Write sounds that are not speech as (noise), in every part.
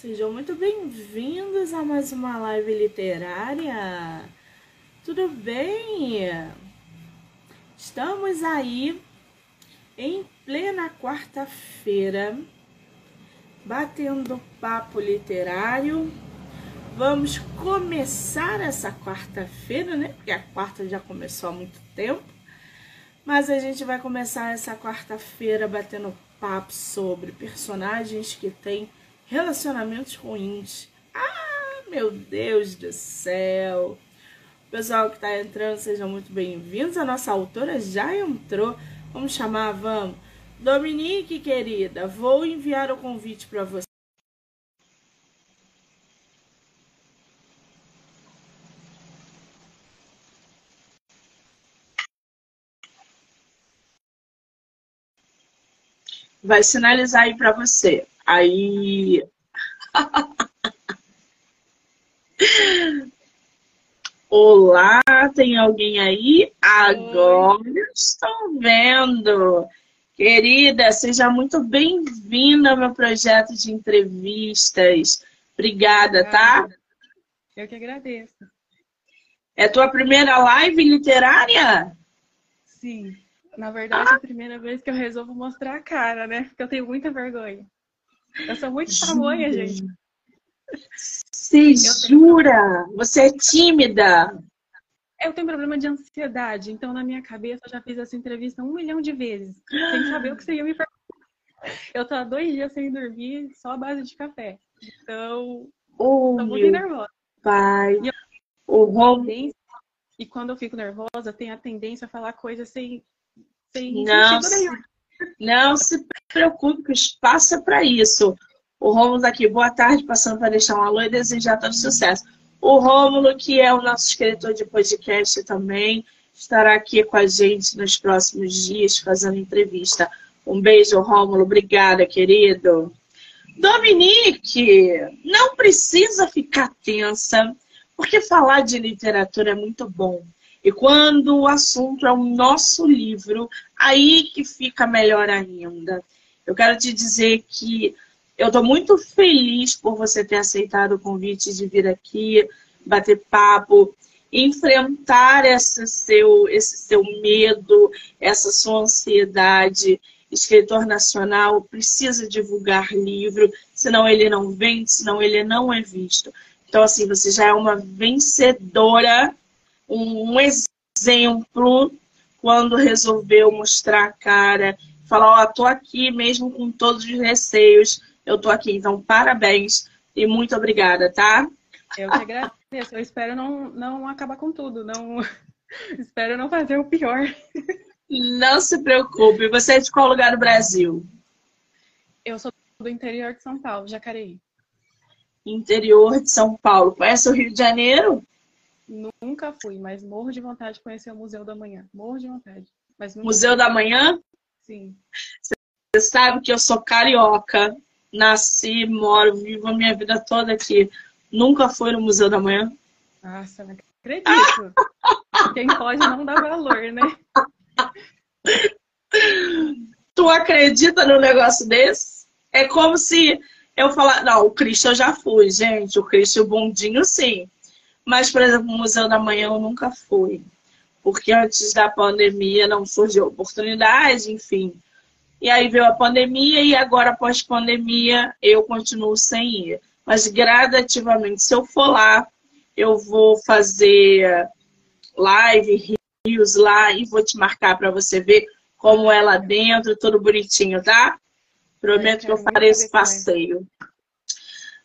Sejam muito bem-vindos a mais uma live literária. Tudo bem? Estamos aí em plena quarta-feira, batendo papo literário. Vamos começar essa quarta-feira, né? Porque a quarta já começou há muito tempo. Mas a gente vai começar essa quarta-feira batendo papo sobre personagens que têm relacionamentos ruins. Ah, meu Deus do céu! Pessoal que está entrando, sejam muito bem-vindos. A nossa autora já entrou. Vamos chamar, vamos. Dominique, querida, vou enviar o convite para você. Vai sinalizar aí para você. Aí. Olá, tem alguém aí? Agora estou vendo. Querida, seja muito bem-vinda ao meu projeto de entrevistas. Obrigada, tá? Eu que agradeço. É tua primeira live literária? Sim. Na verdade, ah. é a primeira vez que eu resolvo mostrar a cara, né? Porque eu tenho muita vergonha. Eu sou muito tamanha, gente. Você jura? Você é tímida? Eu tenho problema de ansiedade, então na minha cabeça eu já fiz essa entrevista um milhão de vezes, sem saber o que você ia me perguntar. Eu tô há dois dias sem dormir, só a base de café. Então, oh, tô muito nervosa. Pai. E, eu... o e quando eu fico nervosa, tenho a tendência a falar coisas sem, sem sentido nenhum. Não se preocupe, que o espaço é para isso. O Rômulo aqui, boa tarde, passando para deixar um alô e desejar todo sucesso. O Rômulo, que é o nosso escritor de podcast também, estará aqui com a gente nos próximos dias fazendo entrevista. Um beijo, Rômulo. Obrigada, querido. Dominique, não precisa ficar tensa, porque falar de literatura é muito bom. E quando o assunto é o nosso livro, aí que fica melhor ainda. Eu quero te dizer que eu estou muito feliz por você ter aceitado o convite de vir aqui, bater papo, enfrentar esse seu, esse seu medo, essa sua ansiedade. Escritor nacional precisa divulgar livro, senão ele não vende, senão ele não é visto. Então, assim, você já é uma vencedora um exemplo quando resolveu mostrar a cara, falar, ó, oh, tô aqui mesmo com todos os receios, eu tô aqui. Então, parabéns e muito obrigada, tá? Eu que agradeço. Eu espero não, não acabar com tudo, não (laughs) espero não fazer o pior. Não se preocupe. Você é de qual lugar do Brasil? Eu sou do interior de São Paulo, Jacareí. Interior de São Paulo. Conhece o Rio de Janeiro? Nunca fui, mas morro de vontade de conhecer o Museu da Manhã. Morro de vontade. Museu fui. da Manhã? Sim. Você sabe que eu sou carioca. Nasci, moro, vivo a minha vida toda aqui. Nunca fui no Museu da Manhã? Nossa, não acredito. (laughs) Quem pode não dá valor, né? Tu acredita num negócio desse? É como se eu falar, não, o Cristo eu já fui, gente. O Cristo o bondinho, sim. Mas, por exemplo, o Museu da Manhã eu nunca fui. Porque antes da pandemia não surgiu oportunidade, enfim. E aí veio a pandemia e agora, pós-pandemia, eu continuo sem ir. Mas gradativamente, se eu for lá, eu vou fazer live, rios lá e vou te marcar para você ver como é lá dentro, tudo bonitinho, tá? Prometo que eu farei esse passeio.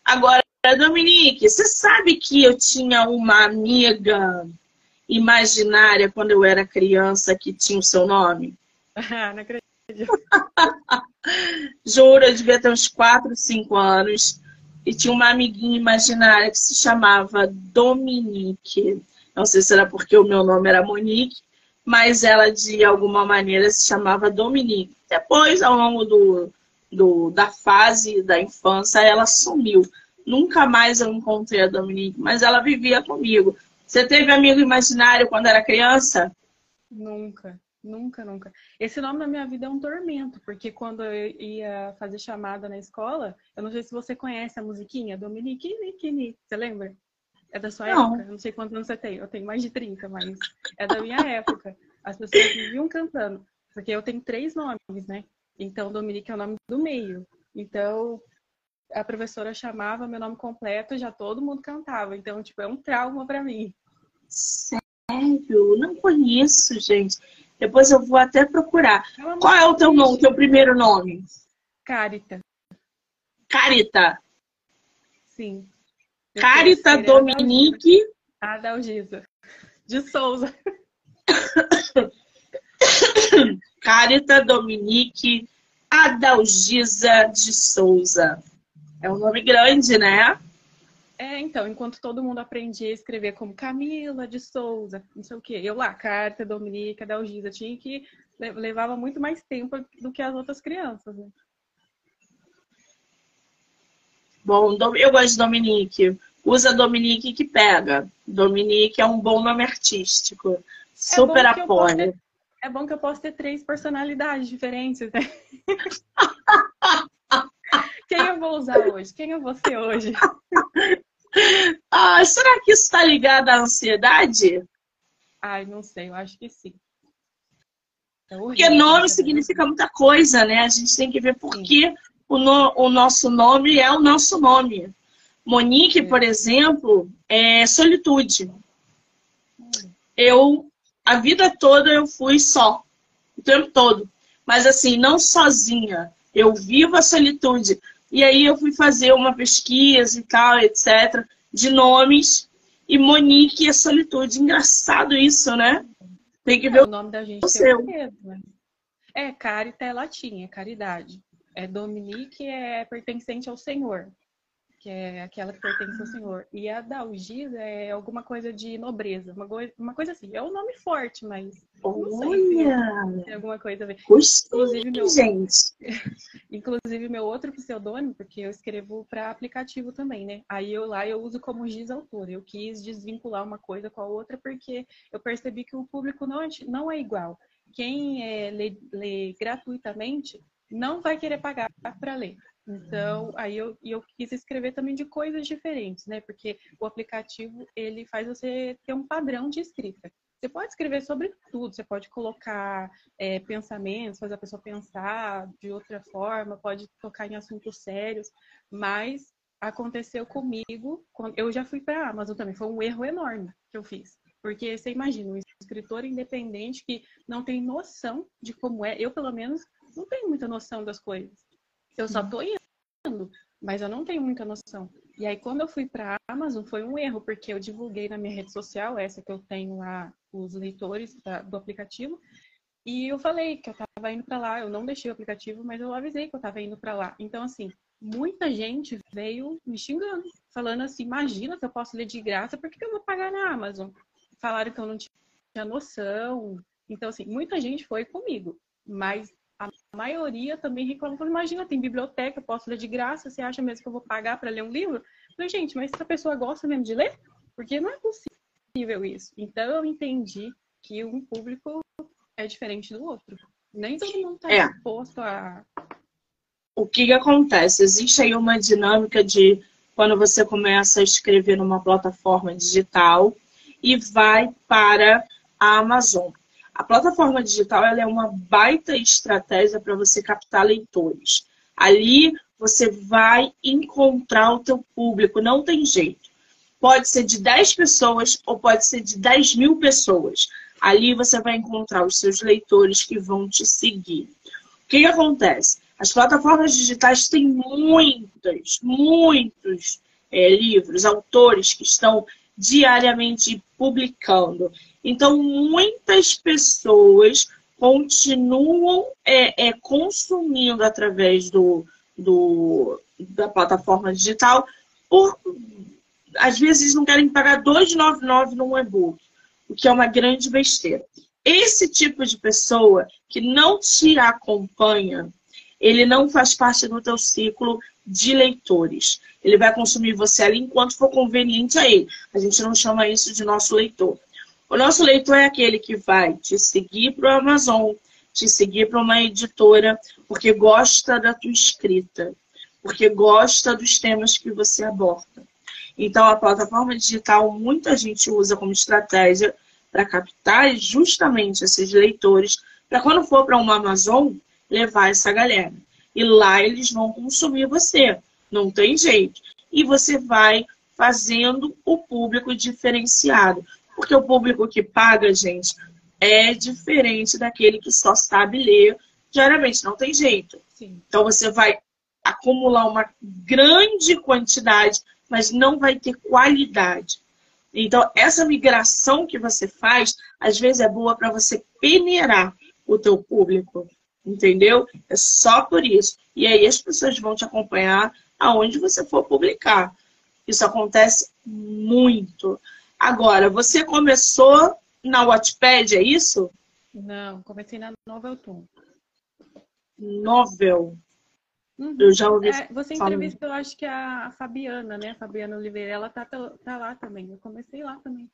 Agora, Dominique, você sabe que eu tinha uma amiga imaginária quando eu era criança que tinha o seu nome? (laughs) Ah, não acredito. (laughs) Juro, eu devia ter uns 4, 5 anos. E tinha uma amiguinha imaginária que se chamava Dominique. Não sei se era porque o meu nome era Monique, mas ela de alguma maneira se chamava Dominique. Depois, ao longo do, do, da fase da infância, ela sumiu. Nunca mais eu encontrei a Dominique, mas ela vivia comigo. Você teve amigo imaginário quando era criança? Nunca. Nunca, nunca. Esse nome na minha vida é um tormento, porque quando eu ia fazer chamada na escola, eu não sei se você conhece a musiquinha Dominique Nikini, você lembra? É da sua não. época? Eu não sei quantos anos você tem, eu tenho mais de 30, mas é da minha época. As pessoas viviam cantando, porque eu tenho três nomes, né? Então, Dominique é o nome do meio. Então, a professora chamava meu nome completo, já todo mundo cantava. Então, tipo, é um trauma para mim. Sério? Não conheço, gente. Depois eu vou até procurar. Qual é o teu nome, teu primeiro nome? Carita. Carita. Sim. (coughs) Carita Dominique. Adalgisa. De Souza. Carita Dominique Adalgisa de Souza. É um nome grande, né? É, então, enquanto todo mundo aprendia a escrever como Camila de Souza, não sei o quê, eu lá, Carta, Dominica, Dalgisa, tinha que levava muito mais tempo do que as outras crianças. Né? Bom, eu gosto de Dominique. Usa Dominique que pega. Dominique é um bom nome artístico. É Super é apoio. Ter, é bom que eu posso ter três personalidades diferentes, né? (laughs) Quem eu vou usar hoje? Quem eu vou ser hoje? (laughs) Ah, será que isso está ligado à ansiedade? Ai, não sei, eu acho que sim. É Porque nome significa muita coisa, né? A gente tem que ver por que o, no, o nosso nome é o nosso nome. Monique, por exemplo, é solitude. Eu, a vida toda eu fui só, o tempo todo. Mas assim, não sozinha. Eu vivo a solitude. E aí eu fui fazer uma pesquisa e tal, etc., de nomes. E Monique é solitude. Engraçado isso, né? Tem que é, ver o nome da gente. O seu. Medo, né? É, carita é latim, é caridade. É Dominique é pertencente ao Senhor que é aquela que pertence ao Senhor. E a Dalgisa é alguma coisa de nobreza, uma, coisa, uma coisa assim. É um nome forte, mas Olha! não sei se tem alguma coisa a ver. inclusive, meu, gente. (laughs) inclusive, meu outro pseudônimo, porque eu escrevo para aplicativo também, né? Aí eu lá eu uso como giz autor. Eu quis desvincular uma coisa com a outra porque eu percebi que o público não é, não é igual. Quem é, lê, lê gratuitamente não vai querer pagar para ler. Então, aí eu, eu quis escrever também de coisas diferentes, né? Porque o aplicativo, ele faz você ter um padrão de escrita. Você pode escrever sobre tudo, você pode colocar é, pensamentos, fazer a pessoa pensar de outra forma, pode tocar em assuntos sérios, mas aconteceu comigo, eu já fui para a Amazon também, foi um erro enorme que eu fiz. Porque você imagina, um escritor independente que não tem noção de como é, eu pelo menos não tenho muita noção das coisas. Eu só tô indo, mas eu não tenho muita noção. E aí, quando eu fui para a Amazon, foi um erro, porque eu divulguei na minha rede social, essa que eu tenho lá, os leitores da, do aplicativo, e eu falei que eu estava indo para lá. Eu não deixei o aplicativo, mas eu avisei que eu estava indo para lá. Então, assim, muita gente veio me xingando, falando assim: imagina se eu posso ler de graça, por que, que eu vou pagar na Amazon? Falaram que eu não tinha noção. Então, assim, muita gente foi comigo, mas a maioria também reclama. Imagina, tem biblioteca, posso ler de graça, você acha mesmo que eu vou pagar para ler um livro? Eu falei, gente, mas essa pessoa gosta mesmo de ler? Porque não é possível isso. Então eu entendi que um público é diferente do outro. Nem todo mundo está é. disposto a. O que, que acontece? Existe aí uma dinâmica de quando você começa a escrever numa plataforma digital e vai para a Amazon. A plataforma digital é uma baita estratégia para você captar leitores. Ali você vai encontrar o teu público, não tem jeito. Pode ser de 10 pessoas ou pode ser de 10 mil pessoas. Ali você vai encontrar os seus leitores que vão te seguir. O que, que acontece? As plataformas digitais têm muitos, muitos é, livros, autores que estão diariamente publicando. Então, muitas pessoas continuam é, é, consumindo através do, do, da plataforma digital por às vezes não querem pagar 2,99 num e-book, o que é uma grande besteira. Esse tipo de pessoa que não te acompanha, ele não faz parte do teu ciclo de leitores. Ele vai consumir você ali enquanto for conveniente a ele. A gente não chama isso de nosso leitor. O nosso leitor é aquele que vai te seguir para o Amazon, te seguir para uma editora, porque gosta da tua escrita, porque gosta dos temas que você aborda. Então, a plataforma digital muita gente usa como estratégia para captar justamente esses leitores, para quando for para uma Amazon, levar essa galera. E lá eles vão consumir você. Não tem jeito. E você vai fazendo o público diferenciado. Porque o público que paga, gente, é diferente daquele que só sabe ler diariamente. Não tem jeito. Sim. Então você vai acumular uma grande quantidade, mas não vai ter qualidade. Então, essa migração que você faz, às vezes é boa para você peneirar o teu público, entendeu? É só por isso. E aí as pessoas vão te acompanhar aonde você for publicar. Isso acontece muito. Agora, você começou na Wattpad, é isso? Não, comecei na Novelton. Novel. Uhum. Eu já ouvi. É, você entrevistou, eu acho que a Fabiana, né? A Fabiana Oliveira, ela tá, tá lá também. Eu comecei lá também.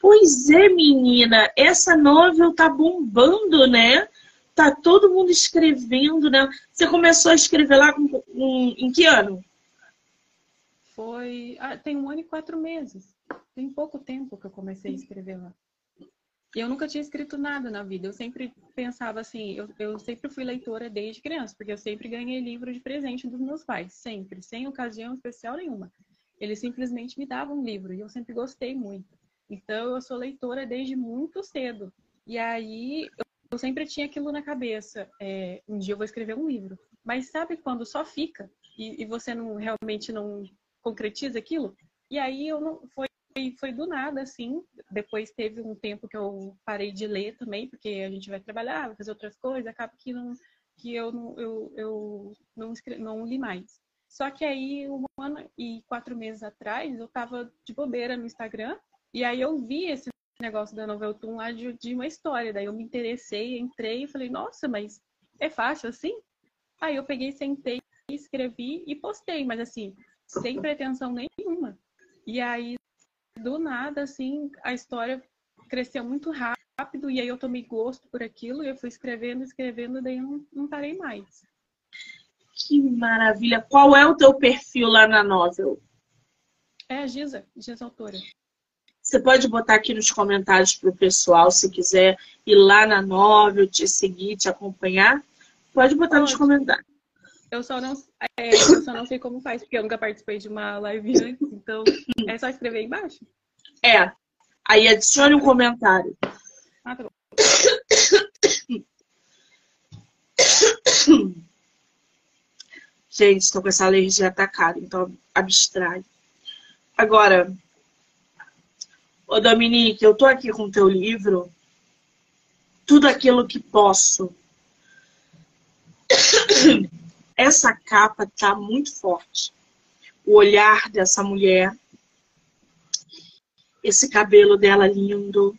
Pois é, menina, essa novel tá bombando, né? Tá todo mundo escrevendo, né? Você começou a escrever lá com, com, em que ano? Foi. Ah, tem um ano e quatro meses. Tem pouco tempo que eu comecei a escrever lá. E eu nunca tinha escrito nada na vida. Eu sempre pensava assim, eu, eu sempre fui leitora desde criança, porque eu sempre ganhei livro de presente dos meus pais, sempre, sem ocasião especial nenhuma. Eles simplesmente me davam um livro e eu sempre gostei muito. Então eu sou leitora desde muito cedo. E aí eu sempre tinha aquilo na cabeça. É, um dia eu vou escrever um livro. Mas sabe quando só fica e, e você não realmente não concretiza aquilo? E aí eu não foi foi, foi do nada, assim. Depois teve um tempo que eu parei de ler também, porque a gente vai trabalhar, vai fazer outras coisas, acaba que, não, que eu, não, eu, eu não, escrevi, não li mais. Só que aí, um ano e quatro meses atrás, eu tava de bobeira no Instagram, e aí eu vi esse negócio da Noveltoon lá de, de uma história. Daí eu me interessei, entrei e falei, nossa, mas é fácil assim? Aí eu peguei, sentei, escrevi e postei, mas assim, sem pretensão nenhuma. E aí do nada, assim, a história cresceu muito rápido e aí eu tomei gosto por aquilo e eu fui escrevendo, escrevendo, daí não, não parei mais. Que maravilha! Qual é o teu perfil lá na novel? É a Giza, Giza Autora. Você pode botar aqui nos comentários para o pessoal, se quiser ir lá na novel, te seguir, te acompanhar. Pode botar pode. nos comentários. Eu só, não, é, eu só não sei como faz, porque eu nunca participei de uma live antes, então é só escrever embaixo. É. Aí adicione um comentário. Ah, tá bom. Gente, estou com essa alergia atacada, então abstrai. Agora, ô Dominique, eu tô aqui com o teu livro, tudo aquilo que posso essa capa tá muito forte. O olhar dessa mulher, esse cabelo dela lindo.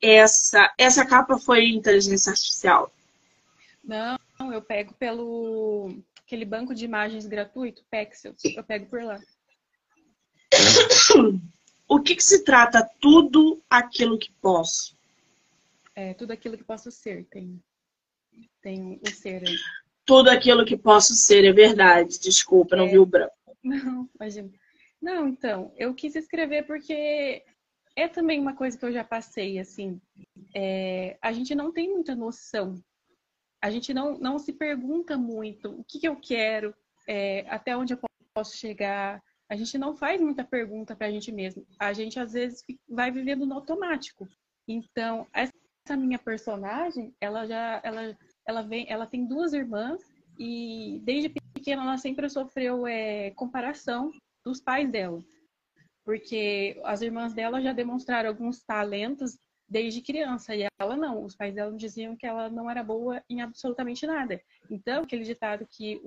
Essa, essa capa foi inteligência artificial? Não, eu pego pelo aquele banco de imagens gratuito, Pexels. Eu pego por lá. (coughs) O que, que se trata tudo aquilo que posso? É, tudo aquilo que posso ser, tem, tem o ser aí tudo aquilo que posso ser, é verdade. Desculpa, não é... vi o branco. Não, imagina. Não, então, eu quis escrever porque é também uma coisa que eu já passei, assim. É... a gente não tem muita noção. A gente não, não se pergunta muito o que, que eu quero, é... até onde eu posso chegar. A gente não faz muita pergunta para a gente mesmo. A gente, às vezes, vai vivendo no automático. Então, essa minha personagem, ela já ela ela, vem, ela tem duas irmãs e desde pequena ela sempre sofreu é, comparação dos pais dela. Porque as irmãs dela já demonstraram alguns talentos desde criança e ela não. Os pais dela diziam que ela não era boa em absolutamente nada. Então, aquele ditado que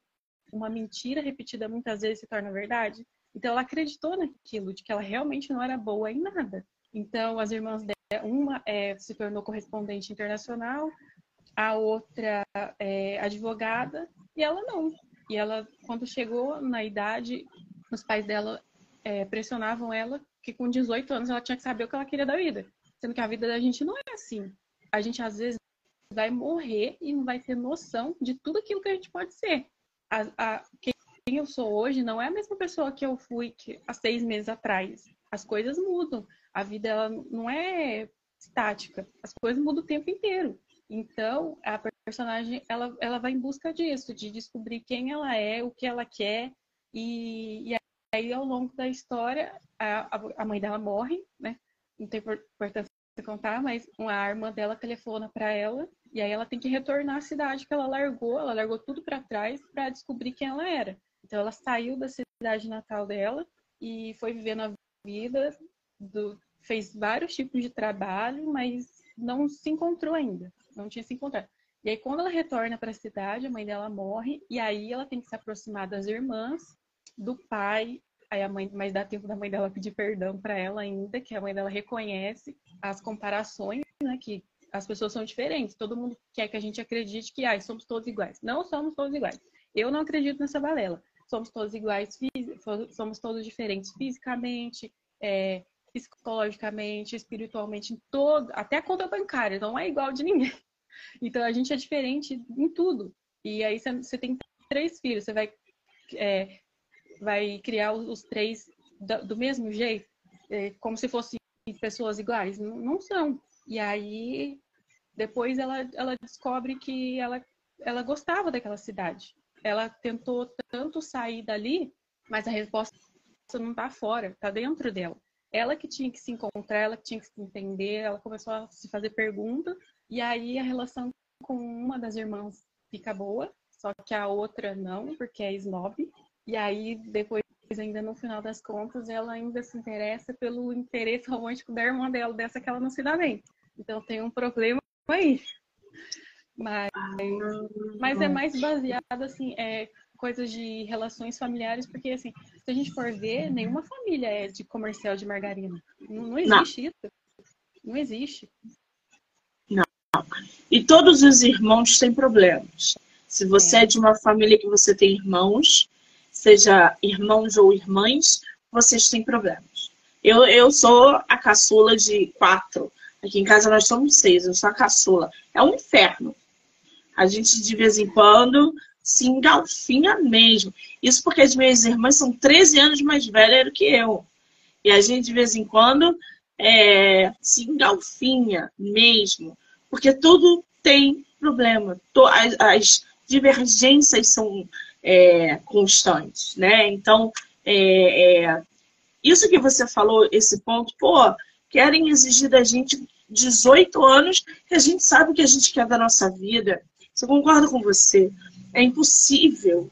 uma mentira repetida muitas vezes se torna verdade. Então, ela acreditou naquilo, de que ela realmente não era boa em nada. Então, as irmãs dela, uma é, se tornou correspondente internacional, a outra é advogada e ela não. E ela, quando chegou na idade, os pais dela é, pressionavam ela que com 18 anos ela tinha que saber o que ela queria da vida. Sendo que a vida da gente não é assim. A gente, às vezes, vai morrer e não vai ter noção de tudo aquilo que a gente pode ser. A, a, quem eu sou hoje não é a mesma pessoa que eu fui que, há seis meses atrás. As coisas mudam. A vida ela não é estática. As coisas mudam o tempo inteiro. Então, a personagem ela, ela vai em busca disso, de descobrir quem ela é, o que ela quer. E, e aí, ao longo da história, a, a mãe dela morre, né? Não tem importância contar, mas uma irmã dela telefona para ela e aí ela tem que retornar à cidade que ela largou, ela largou tudo para trás para descobrir quem ela era. Então ela saiu da cidade natal dela e foi vivendo a vida, do, fez vários tipos de trabalho, mas não se encontrou ainda, não tinha se encontrado. E aí quando ela retorna para a cidade, a mãe dela morre e aí ela tem que se aproximar das irmãs, do pai, aí a mãe, mas dá tempo da mãe dela pedir perdão para ela ainda, que a mãe dela reconhece as comparações, né, que as pessoas são diferentes. Todo mundo quer que a gente acredite que ah, somos todos iguais. Não somos todos iguais. Eu não acredito nessa balela. Somos todos iguais, somos todos diferentes fisicamente, é, psicologicamente, espiritualmente, em todo, até a conta bancária, não é igual de ninguém. (laughs) Então a gente é diferente em tudo. E aí você tem três filhos, você vai, é, vai criar os três do mesmo jeito, é, como se fossem pessoas iguais. Não, são. E aí depois ela, ela descobre que ela, ela gostava daquela cidade. Ela tentou tanto sair dali, mas a resposta não está fora, está dentro dela. Ela que tinha que se encontrar, ela que tinha que se entender, ela começou a se fazer pergunta, e aí a relação com uma das irmãs fica boa, só que a outra não, porque é snob. E aí, depois, ainda no final das contas, ela ainda se interessa pelo interesse romântico da irmã dela, dessa que ela não se dá bem. Então tem um problema aí. Mas, mas é mais baseado, assim, é coisas de relações familiares, porque, assim, se a gente for ver, nenhuma família é de comercial de margarina. Não, não existe não. isso. Não existe. Não. E todos os irmãos têm problemas. Se você é. é de uma família que você tem irmãos, seja irmãos ou irmãs, vocês têm problemas. Eu, eu sou a caçula de quatro. Aqui em casa nós somos seis, eu sou a caçula. É um inferno. A gente, de vez em quando, se engalfinha mesmo. Isso porque as minhas irmãs são 13 anos mais velhas do que eu. E a gente, de vez em quando, é, se engalfinha mesmo. Porque tudo tem problema. As, as divergências são é, constantes, né? Então, é, é, isso que você falou, esse ponto, pô, querem exigir da gente 18 anos que a gente sabe o que a gente quer da nossa vida. Eu concordo com você. É impossível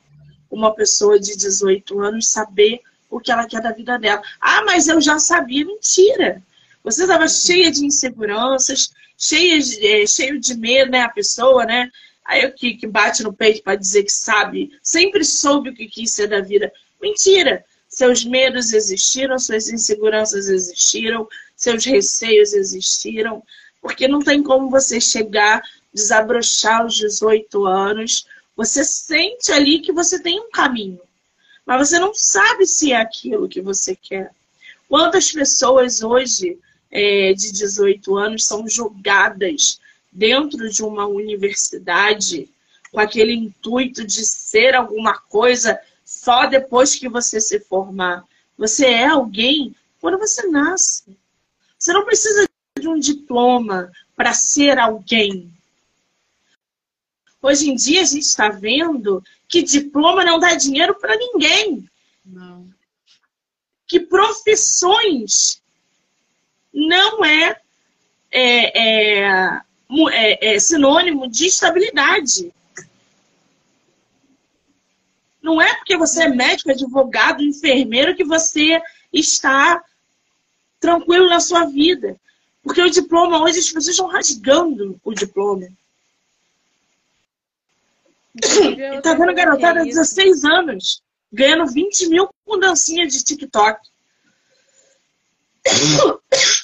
uma pessoa de 18 anos saber o que ela quer da vida dela. Ah, mas eu já sabia. Mentira! Você estava cheia de inseguranças, cheia de, é, cheio de medo, né? A pessoa, né? Aí o que, que bate no peito para dizer que sabe, sempre soube o que quis ser da vida. Mentira! Seus medos existiram, suas inseguranças existiram, seus receios existiram, porque não tem como você chegar, desabrochar aos 18 anos, você sente ali que você tem um caminho, mas você não sabe se é aquilo que você quer. Quantas pessoas hoje é, de 18 anos são julgadas dentro de uma universidade com aquele intuito de ser alguma coisa só depois que você se formar. Você é alguém quando você nasce. Você não precisa de um diploma para ser alguém. Hoje em dia a gente está vendo que diploma não dá dinheiro para ninguém. Não. Que profissões não é, é, é, é, é sinônimo de estabilidade. Não é porque você é médico, advogado, enfermeiro que você está tranquilo na sua vida. Porque o diploma, hoje as pessoas estão rasgando o diploma. Tá vendo garotada de 16 anos ganhando 20 mil com dancinha de TikTok.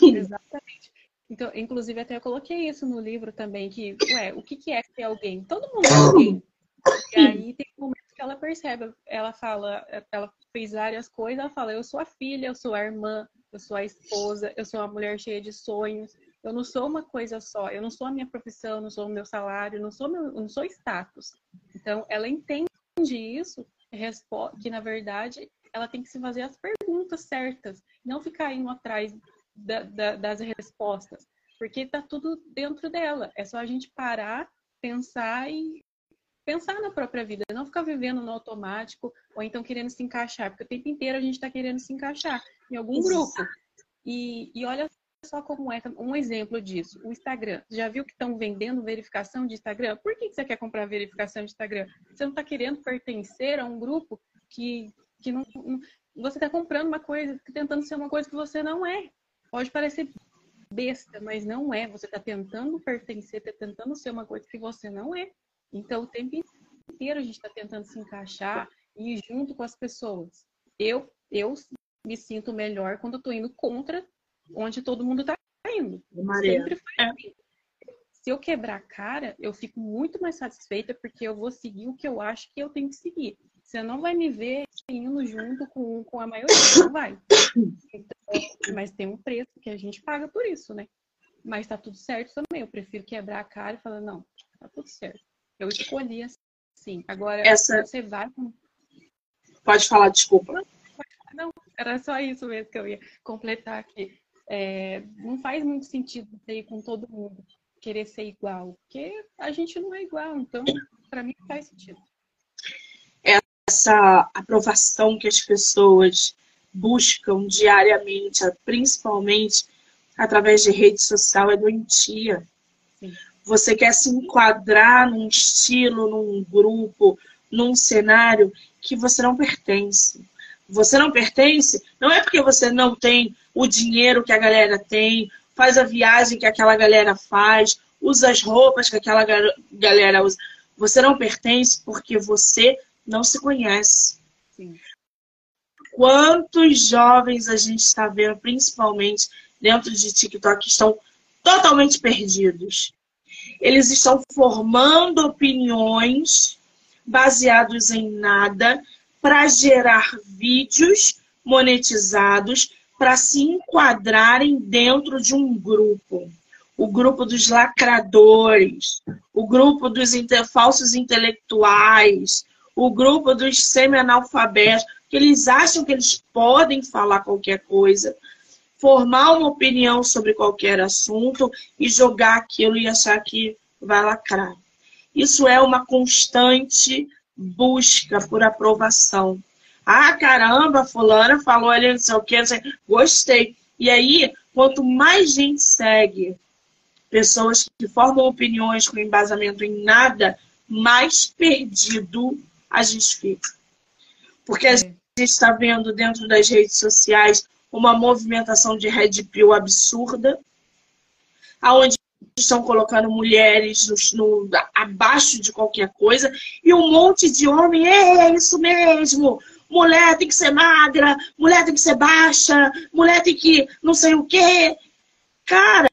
Exatamente. Então, inclusive, até eu coloquei isso no livro também, que, ué, o que, que é ser alguém? Todo mundo é alguém. E aí tem um momento que ela percebe. Ela fala, ela fez várias coisas, ela fala, eu sou a filha, eu sou a irmã, eu sou a esposa, eu sou uma mulher cheia de sonhos. Eu não sou uma coisa só, eu não sou a minha profissão, não sou o meu salário, não sou meu, eu não sou status. Então, ela entende isso, que na verdade ela tem que se fazer as perguntas certas, não ficar indo atrás da, da, das respostas, porque está tudo dentro dela. É só a gente parar, pensar e pensar na própria vida, não ficar vivendo no automático ou então querendo se encaixar, porque o tempo inteiro a gente está querendo se encaixar em algum grupo. E, e olha só como é um exemplo disso. O Instagram. Já viu que estão vendendo verificação de Instagram? Por que você quer comprar verificação de Instagram? Você não está querendo pertencer a um grupo que, que não. Você está comprando uma coisa, tentando ser uma coisa que você não é. Pode parecer besta, mas não é. Você está tentando pertencer, está tentando ser uma coisa que você não é. Então, o tempo inteiro a gente está tentando se encaixar e ir junto com as pessoas. Eu, eu me sinto melhor quando eu estou indo contra onde todo mundo está indo. Maria. Sempre foi é. assim. Se eu quebrar a cara, eu fico muito mais satisfeita porque eu vou seguir o que eu acho que eu tenho que seguir. Você não vai me ver indo junto com, com a maioria, não vai. Então, mas tem um preço que a gente paga por isso, né? Mas tá tudo certo também. Eu prefiro quebrar a cara e falar, não, tá tudo certo. Eu escolhi assim. Agora, Essa... você vai. Pode falar, desculpa. Não, era só isso mesmo que eu ia completar aqui. É, não faz muito sentido ter com todo mundo querer ser igual, porque a gente não é igual, então para mim faz sentido. Essa aprovação que as pessoas buscam diariamente, principalmente através de rede social, é doentia. Sim. Você quer se enquadrar num estilo, num grupo, num cenário que você não pertence. Você não pertence, não é porque você não tem o dinheiro que a galera tem, faz a viagem que aquela galera faz, usa as roupas que aquela galera usa. Você não pertence porque você não se conhece. Sim. Quantos jovens a gente está vendo, principalmente dentro de TikTok, que estão totalmente perdidos? Eles estão formando opiniões baseados em nada para gerar vídeos monetizados para se enquadrarem dentro de um grupo. O grupo dos lacradores, o grupo dos falsos intelectuais, o grupo dos semi-analfabetos, que eles acham que eles podem falar qualquer coisa, formar uma opinião sobre qualquer assunto e jogar aquilo e achar que vai lacrar. Isso é uma constante busca por aprovação. Ah, caramba, fulana falou ali não sei o que, gostei. E aí, quanto mais gente segue pessoas que formam opiniões com embasamento em nada, mais perdido a gente fica. Porque a é. gente está vendo dentro das redes sociais uma movimentação de red pill absurda, aonde estão colocando mulheres no, no, abaixo de qualquer coisa e um monte de homem, é, é isso mesmo, mulher tem que ser magra, mulher tem que ser baixa, mulher tem que não sei o quê. Cara,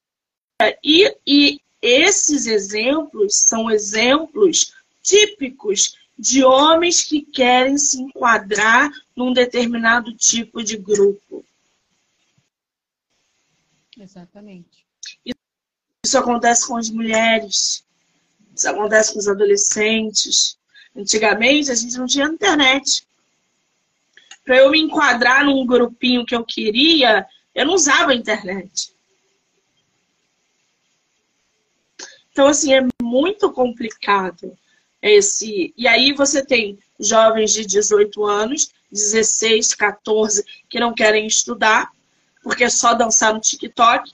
e, e esses exemplos são exemplos típicos de homens que querem se enquadrar num determinado tipo de grupo. Exatamente. Isso acontece com as mulheres, isso acontece com os adolescentes. Antigamente a gente não tinha internet. Para eu me enquadrar num grupinho que eu queria, eu não usava a internet. Então, assim, é muito complicado esse. E aí você tem jovens de 18 anos, 16, 14, que não querem estudar, porque é só dançar no TikTok.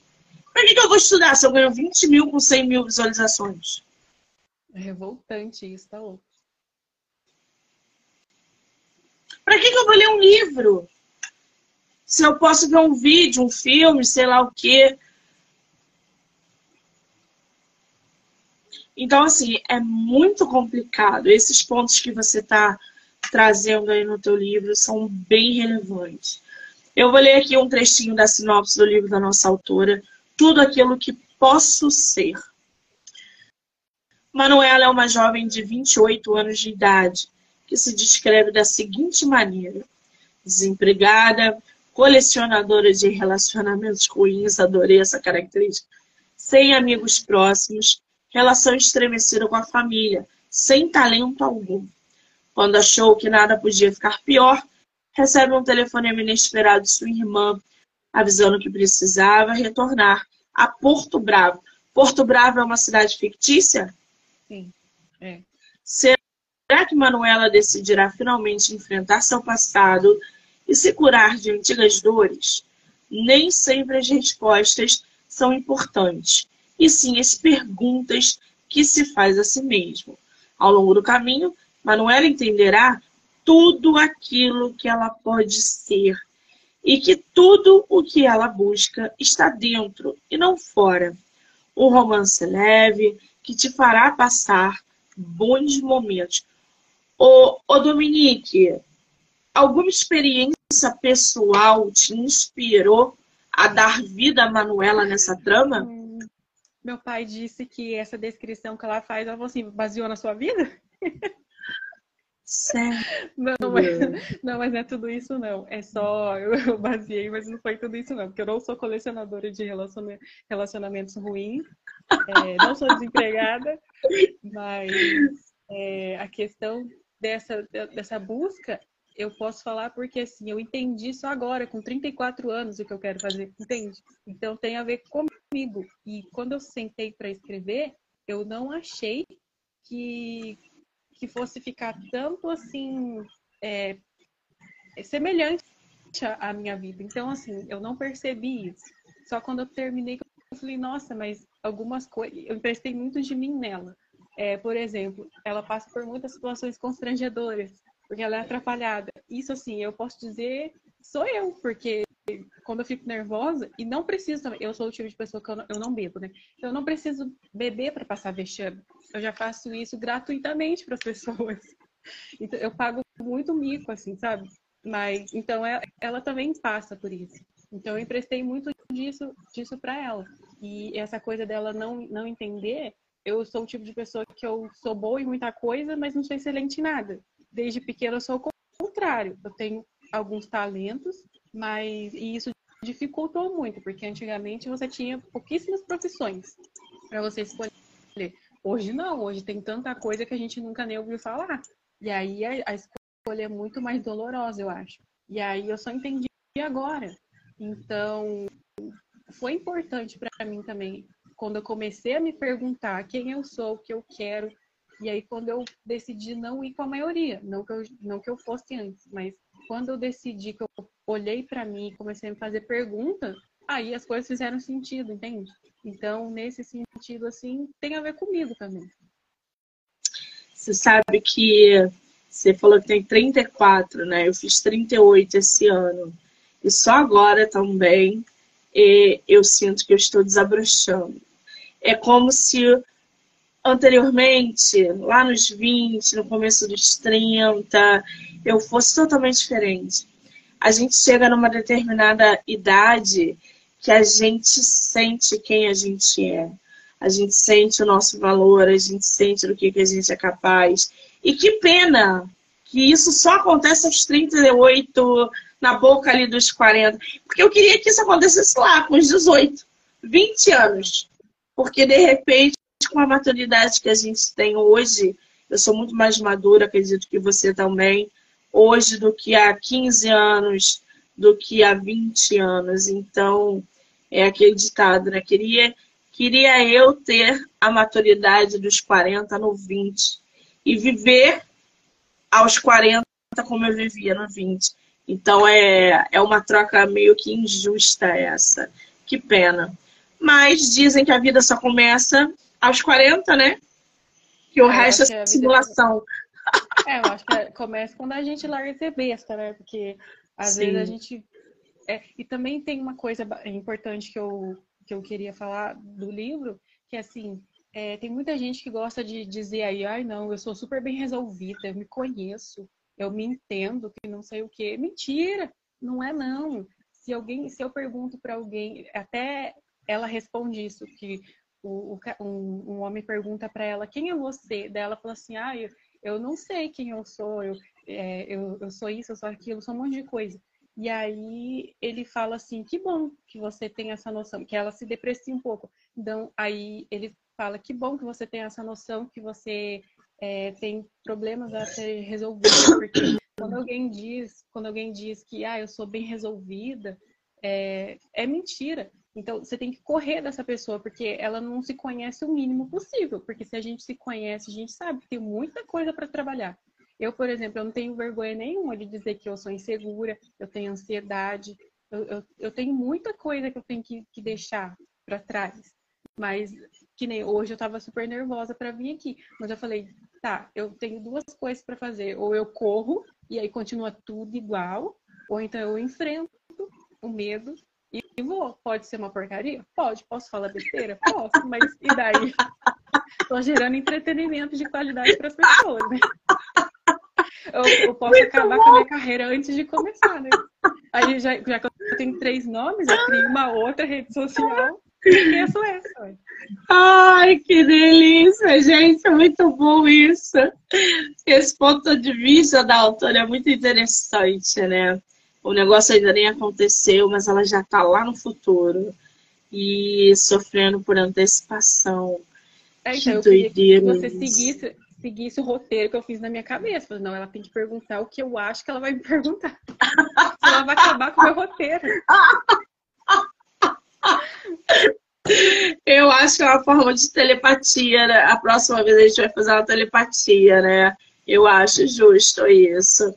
Para que, que eu vou estudar se eu ganho 20 mil com 100 mil visualizações? É revoltante isso, tá louco. Para que, que eu vou ler um livro? Se eu posso ver um vídeo, um filme, sei lá o quê. Então, assim, é muito complicado. Esses pontos que você está trazendo aí no teu livro são bem relevantes. Eu vou ler aqui um trechinho da sinopse do livro da nossa autora. Tudo aquilo que posso ser. Manuela é uma jovem de 28 anos de idade que se descreve da seguinte maneira: desempregada, colecionadora de relacionamentos ruins, adorei essa característica, sem amigos próximos, relação estremecida com a família, sem talento algum. Quando achou que nada podia ficar pior, recebe um telefonema inesperado de sua irmã, avisando que precisava retornar a Porto Bravo. Porto Bravo é uma cidade fictícia? Sim. É. Será que Manuela decidirá finalmente enfrentar seu passado e se curar de antigas dores? Nem sempre as respostas são importantes, e sim as perguntas que se faz a si mesmo. Ao longo do caminho, Manuela entenderá tudo aquilo que ela pode ser e que tudo o que ela busca está dentro e não fora. Um romance leve que te fará passar bons momentos. Ô, ô Dominique, alguma experiência pessoal te inspirou a dar vida a Manuela nessa trama? Meu pai disse que essa descrição que ela faz, ela falou assim, baseou na sua vida? (laughs) Certo. Não, mas, (laughs) não, mas não é tudo isso, não. É só. Eu, eu baseei, mas não foi tudo isso, não. Porque eu não sou colecionadora de relacionamentos ruins. É, não sou desempregada. Mas é, a questão dessa, dessa busca, eu posso falar porque, assim, eu entendi só agora, com 34 anos, o que eu quero fazer, entende? Então tem a ver comigo. E quando eu sentei para escrever, eu não achei que que fosse ficar tanto assim é, semelhante à minha vida. Então, assim, eu não percebi isso. Só quando eu terminei, eu falei, nossa, mas algumas coisas. Eu emprestei muito de mim nela. É, por exemplo, ela passa por muitas situações constrangedoras, porque ela é atrapalhada. Isso, assim, eu posso dizer, sou eu, porque quando eu fico nervosa, e não preciso também, eu sou o tipo de pessoa que eu não, eu não bebo, né? Eu não preciso beber para passar vexame. Eu já faço isso gratuitamente para as (laughs) pessoas. Então, eu pago muito mico, assim, sabe? Mas, então, ela, ela também passa por isso. Então, eu emprestei muito disso, disso para ela. E essa coisa dela não, não entender, eu sou o tipo de pessoa que eu sou boa em muita coisa, mas não sou excelente em nada. Desde pequena eu sou o contrário. Eu tenho alguns talentos, mas e isso dificultou muito, porque antigamente você tinha pouquíssimas profissões para você escolher. Hoje não, hoje tem tanta coisa que a gente nunca nem ouviu falar. E aí a, a escolha é muito mais dolorosa, eu acho. E aí eu só entendi agora. Então, foi importante para mim também quando eu comecei a me perguntar quem eu sou, o que eu quero. E aí quando eu decidi não ir com a maioria, não que eu, não que eu fosse antes, mas quando eu decidi que eu olhei para mim e comecei a me fazer perguntas, aí as coisas fizeram sentido, entende? Então, nesse sentido, assim, tem a ver comigo também. Você sabe que você falou que tem 34, né? Eu fiz 38 esse ano. E só agora também eu sinto que eu estou desabrochando. É como se anteriormente, lá nos 20, no começo dos 30, eu fosse totalmente diferente. A gente chega numa determinada idade que a gente sente quem a gente é. A gente sente o nosso valor, a gente sente do que, que a gente é capaz. E que pena que isso só acontece aos 38, na boca ali dos 40. Porque eu queria que isso acontecesse lá, com os 18, 20 anos. Porque, de repente, com a maturidade que a gente tem hoje, eu sou muito mais madura, acredito que você também, hoje do que há 15 anos, do que há 20 anos. Então, é aquele ditado, né? Queria, queria eu ter a maturidade dos 40 no 20 e viver aos 40 como eu vivia no 20. Então, é, é uma troca meio que injusta essa. Que pena. Mas dizem que a vida só começa aos 40, né? Que o é, resto é simulação. É, eu acho que começa quando a gente larga de ser besta, né? Porque às Sim. vezes a gente. É, e também tem uma coisa importante que eu, que eu queria falar do livro, que é assim, é, tem muita gente que gosta de dizer aí, ai não, eu sou super bem resolvida, eu me conheço, eu me entendo, que não sei o quê. Mentira! Não é não. Se alguém, se eu pergunto para alguém, até ela responde isso, que o, o um, um, homem pergunta para ela quem é você, daí ela fala assim, ah, eu, eu não sei quem eu sou, eu, é, eu, eu sou isso, eu sou aquilo, sou um monte de coisa. E aí ele fala assim, que bom que você tem essa noção, que ela se deprecia um pouco. Então, aí ele fala, que bom que você tem essa noção, que você é, tem problemas a ser resolvidos, porque quando alguém diz, quando alguém diz que ah, eu sou bem resolvida, é, é mentira. Então, você tem que correr dessa pessoa, porque ela não se conhece o mínimo possível. Porque se a gente se conhece, a gente sabe que tem muita coisa para trabalhar. Eu, por exemplo, eu não tenho vergonha nenhuma de dizer que eu sou insegura, eu tenho ansiedade, eu, eu, eu tenho muita coisa que eu tenho que, que deixar para trás. Mas, que nem hoje eu estava super nervosa para vir aqui. Mas eu falei, tá, eu tenho duas coisas para fazer. Ou eu corro e aí continua tudo igual, ou então eu enfrento o medo. Pode ser uma porcaria? Pode. Posso falar besteira? Posso, mas e daí? Tô gerando entretenimento de qualidade para as pessoas, né? Eu, eu posso Muito acabar bom. com a minha carreira antes de começar, né? Aí já, já que eu tenho três nomes, eu crio uma outra rede social Conheço essa. Ai, que delícia, gente. É muito bom isso. Esse ponto de vista da autora é muito interessante, né? O negócio ainda nem aconteceu, mas ela já está lá no futuro e sofrendo por antecipação. É, então, que doideira. Que você seguisse, seguisse o roteiro que eu fiz na minha cabeça. Não, ela tem que perguntar o que eu acho que ela vai me perguntar. (laughs) ela vai acabar com o meu roteiro. Eu acho que é uma forma de telepatia, né? A próxima vez a gente vai fazer uma telepatia, né? Eu acho justo isso.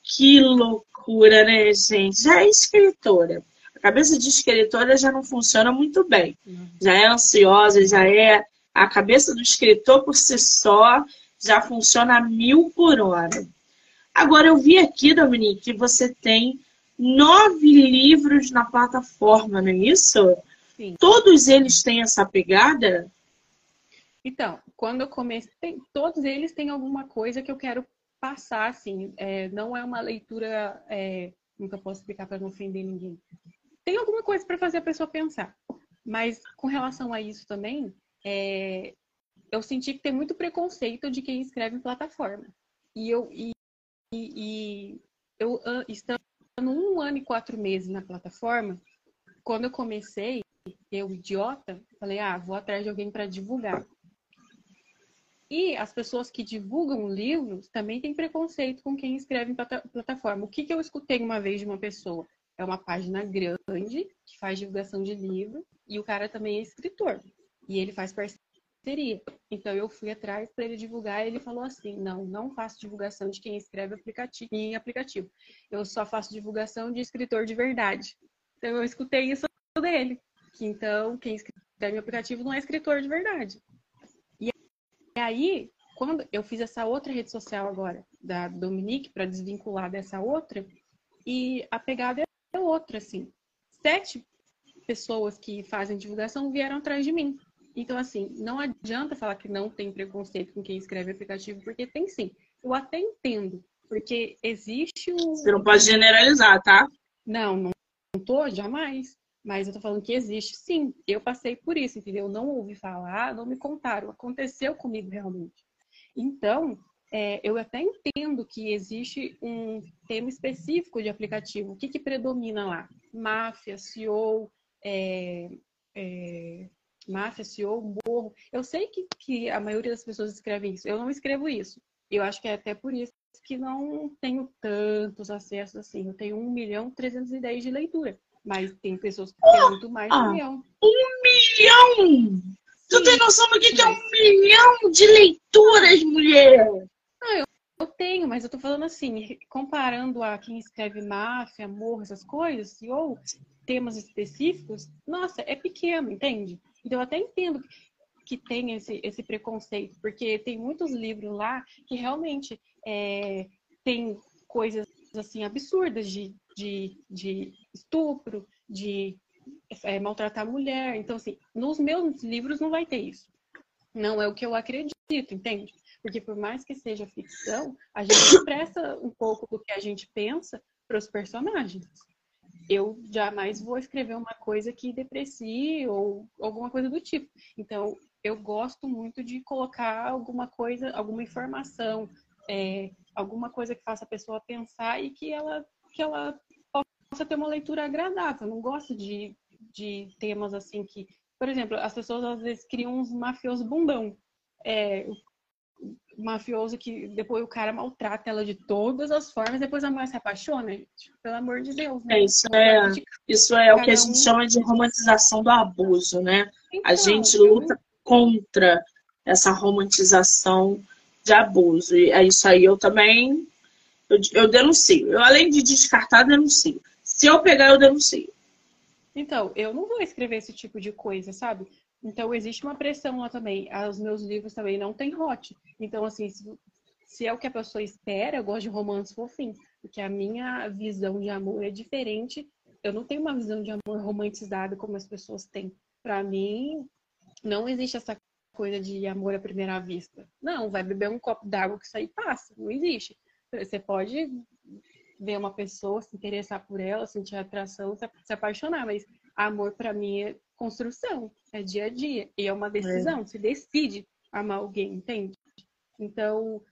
Que loucura, né, gente? Já é escritora. A cabeça de escritora já não funciona muito bem. Já é ansiosa, já é. A cabeça do escritor por si só já funciona a mil por hora. Agora, eu vi aqui, Dominique, que você tem nove livros na plataforma, não é isso? Sim. Todos eles têm essa pegada? Então, quando eu comecei, todos eles têm alguma coisa que eu quero passar, assim. É, não é uma leitura, é, nunca posso explicar para não ofender ninguém. Tem alguma coisa para fazer a pessoa pensar. Mas com relação a isso também, é, eu senti que tem muito preconceito de quem escreve em plataforma. E eu, e, e, e eu estando um ano e quatro meses na plataforma, quando eu comecei, eu idiota, falei, ah, vou atrás de alguém para divulgar. E as pessoas que divulgam livros também têm preconceito com quem escreve em plataforma. O que, que eu escutei uma vez de uma pessoa? É uma página grande que faz divulgação de livro e o cara também é escritor. E ele faz parceria. Então eu fui atrás para ele divulgar e ele falou assim: não, não faço divulgação de quem escreve aplicativo, em aplicativo. Eu só faço divulgação de escritor de verdade. Então eu escutei isso dele. Que então quem escreve aplicativo não é escritor de verdade. E aí, quando eu fiz essa outra rede social agora, da Dominique, para desvincular dessa outra, e a pegada é outra, assim. Sete pessoas que fazem divulgação vieram atrás de mim. Então, assim, não adianta falar que não tem preconceito com quem escreve aplicativo, porque tem sim. Eu até entendo, porque existe o. Você não pode generalizar, tá? Não, não, não tô, jamais. Mas eu tô falando que existe, sim. Eu passei por isso, entendeu? Não ouvi falar, não me contaram. Aconteceu comigo realmente. Então, é, eu até entendo que existe um tema específico de aplicativo. O que, que predomina lá? Máfia, CEO, é, é, máfia, CEO, morro. Eu sei que, que a maioria das pessoas escrevem isso. Eu não escrevo isso. Eu acho que é até por isso que não tenho tantos acessos assim. Eu tenho 1 milhão 310 de leitura. Mas tem pessoas que têm muito mais um ah, milhão. Um milhão! Tu tem noção do que, que é um milhão de leituras, mulher? Não, eu, eu tenho, mas eu tô falando assim, comparando a quem escreve máfia, amor, essas coisas, ou temas específicos, nossa, é pequeno, entende? Então eu até entendo que tem esse, esse preconceito, porque tem muitos livros lá que realmente é, tem coisas assim absurdas de, de, de estupro, de é, maltratar a mulher. Então, assim, nos meus livros não vai ter isso. Não é o que eu acredito, entende? Porque por mais que seja ficção, a gente expressa um pouco do que a gente pensa para os personagens. Eu jamais vou escrever uma coisa que deprecie ou alguma coisa do tipo. Então, eu gosto muito de colocar alguma coisa, alguma informação, é, alguma coisa que faça a pessoa pensar e que ela, que ela possa ter uma leitura agradável. Eu não gosto de, de temas assim que, por exemplo, as pessoas às vezes criam uns mafiosos bundão. É, mafioso que depois o cara maltrata ela de todas as formas, depois a mulher se apaixona, gente. Pelo amor de Deus, né? É, isso é, isso é o que a gente um... chama de romantização do abuso, né? Então, a gente luta contra essa romantização de abuso. E é isso aí eu também eu, eu denuncio. Eu, além de descartar, denuncio. Se eu pegar, eu denuncio. Então, eu não vou escrever esse tipo de coisa, sabe? Então, existe uma pressão lá também. Os meus livros também não tem hot. Então, assim, se, se é o que a pessoa espera, eu gosto de romance fofinho. Porque a minha visão de amor é diferente. Eu não tenho uma visão de amor romantizada como as pessoas têm. Para mim, não existe essa coisa de amor à primeira vista. Não, vai beber um copo d'água que isso aí passa. Não existe. Você pode ver uma pessoa, se interessar por ela, sentir atração, se apaixonar, mas amor para mim é construção, é dia a dia. E é uma decisão, é. se decide amar alguém, entende? Então,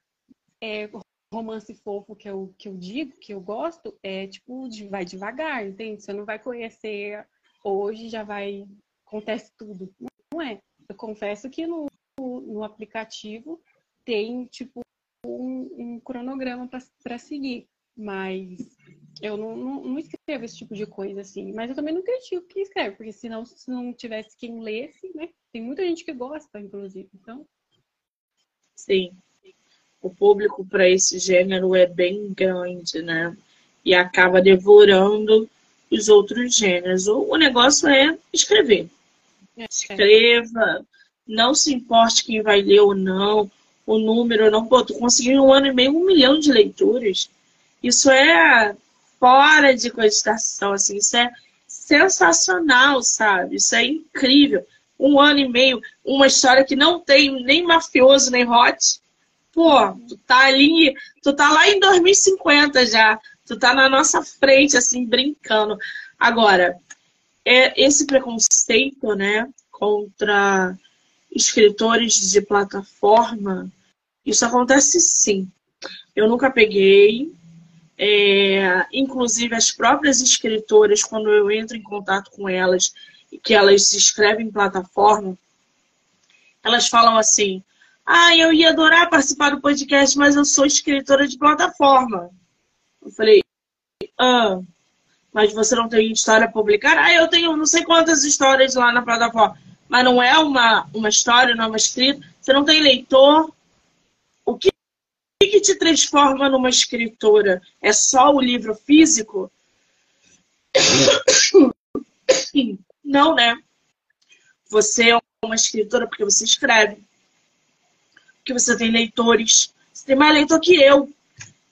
é, romance fofo que eu, que eu digo, que eu gosto, é tipo, de, vai devagar, entende? Você não vai conhecer hoje, já vai. Acontece tudo. Não é. Eu confesso que no, no aplicativo tem, tipo, um, um cronograma para seguir. Mas eu não, não, não, escrevo esse tipo de coisa assim. Mas eu também não critico quem escreve, porque senão, se não tivesse quem lesse, né? Tem muita gente que gosta, inclusive. Então. Sim. O público para esse gênero é bem grande, né? E acaba devorando os outros gêneros. O negócio é escrever. Escreva, não se importe quem vai ler ou não, o número não. Pô, tu conseguiu um ano e meio um milhão de leituras. Isso é fora de cogitação, assim, isso é sensacional, sabe? Isso é incrível. Um ano e meio, uma história que não tem nem mafioso, nem hot. Pô, tu tá ali, tu tá lá em 2050 já. Tu tá na nossa frente, assim, brincando. Agora, é esse preconceito, né, contra escritores de plataforma, isso acontece sim. Eu nunca peguei, é, inclusive as próprias escritoras, quando eu entro em contato com elas, que elas se inscrevem em plataforma, elas falam assim: Ah, eu ia adorar participar do podcast, mas eu sou escritora de plataforma. Eu falei: Ah, mas você não tem história publicada? Ah, eu tenho não sei quantas histórias lá na plataforma mas não é uma, uma história, não é uma escrita. Você não tem leitor. O que, o que te transforma numa escritora? É só o livro físico? (coughs) Não, né? Você é uma escritora porque você escreve. Porque você tem leitores. Você tem mais leitor que eu,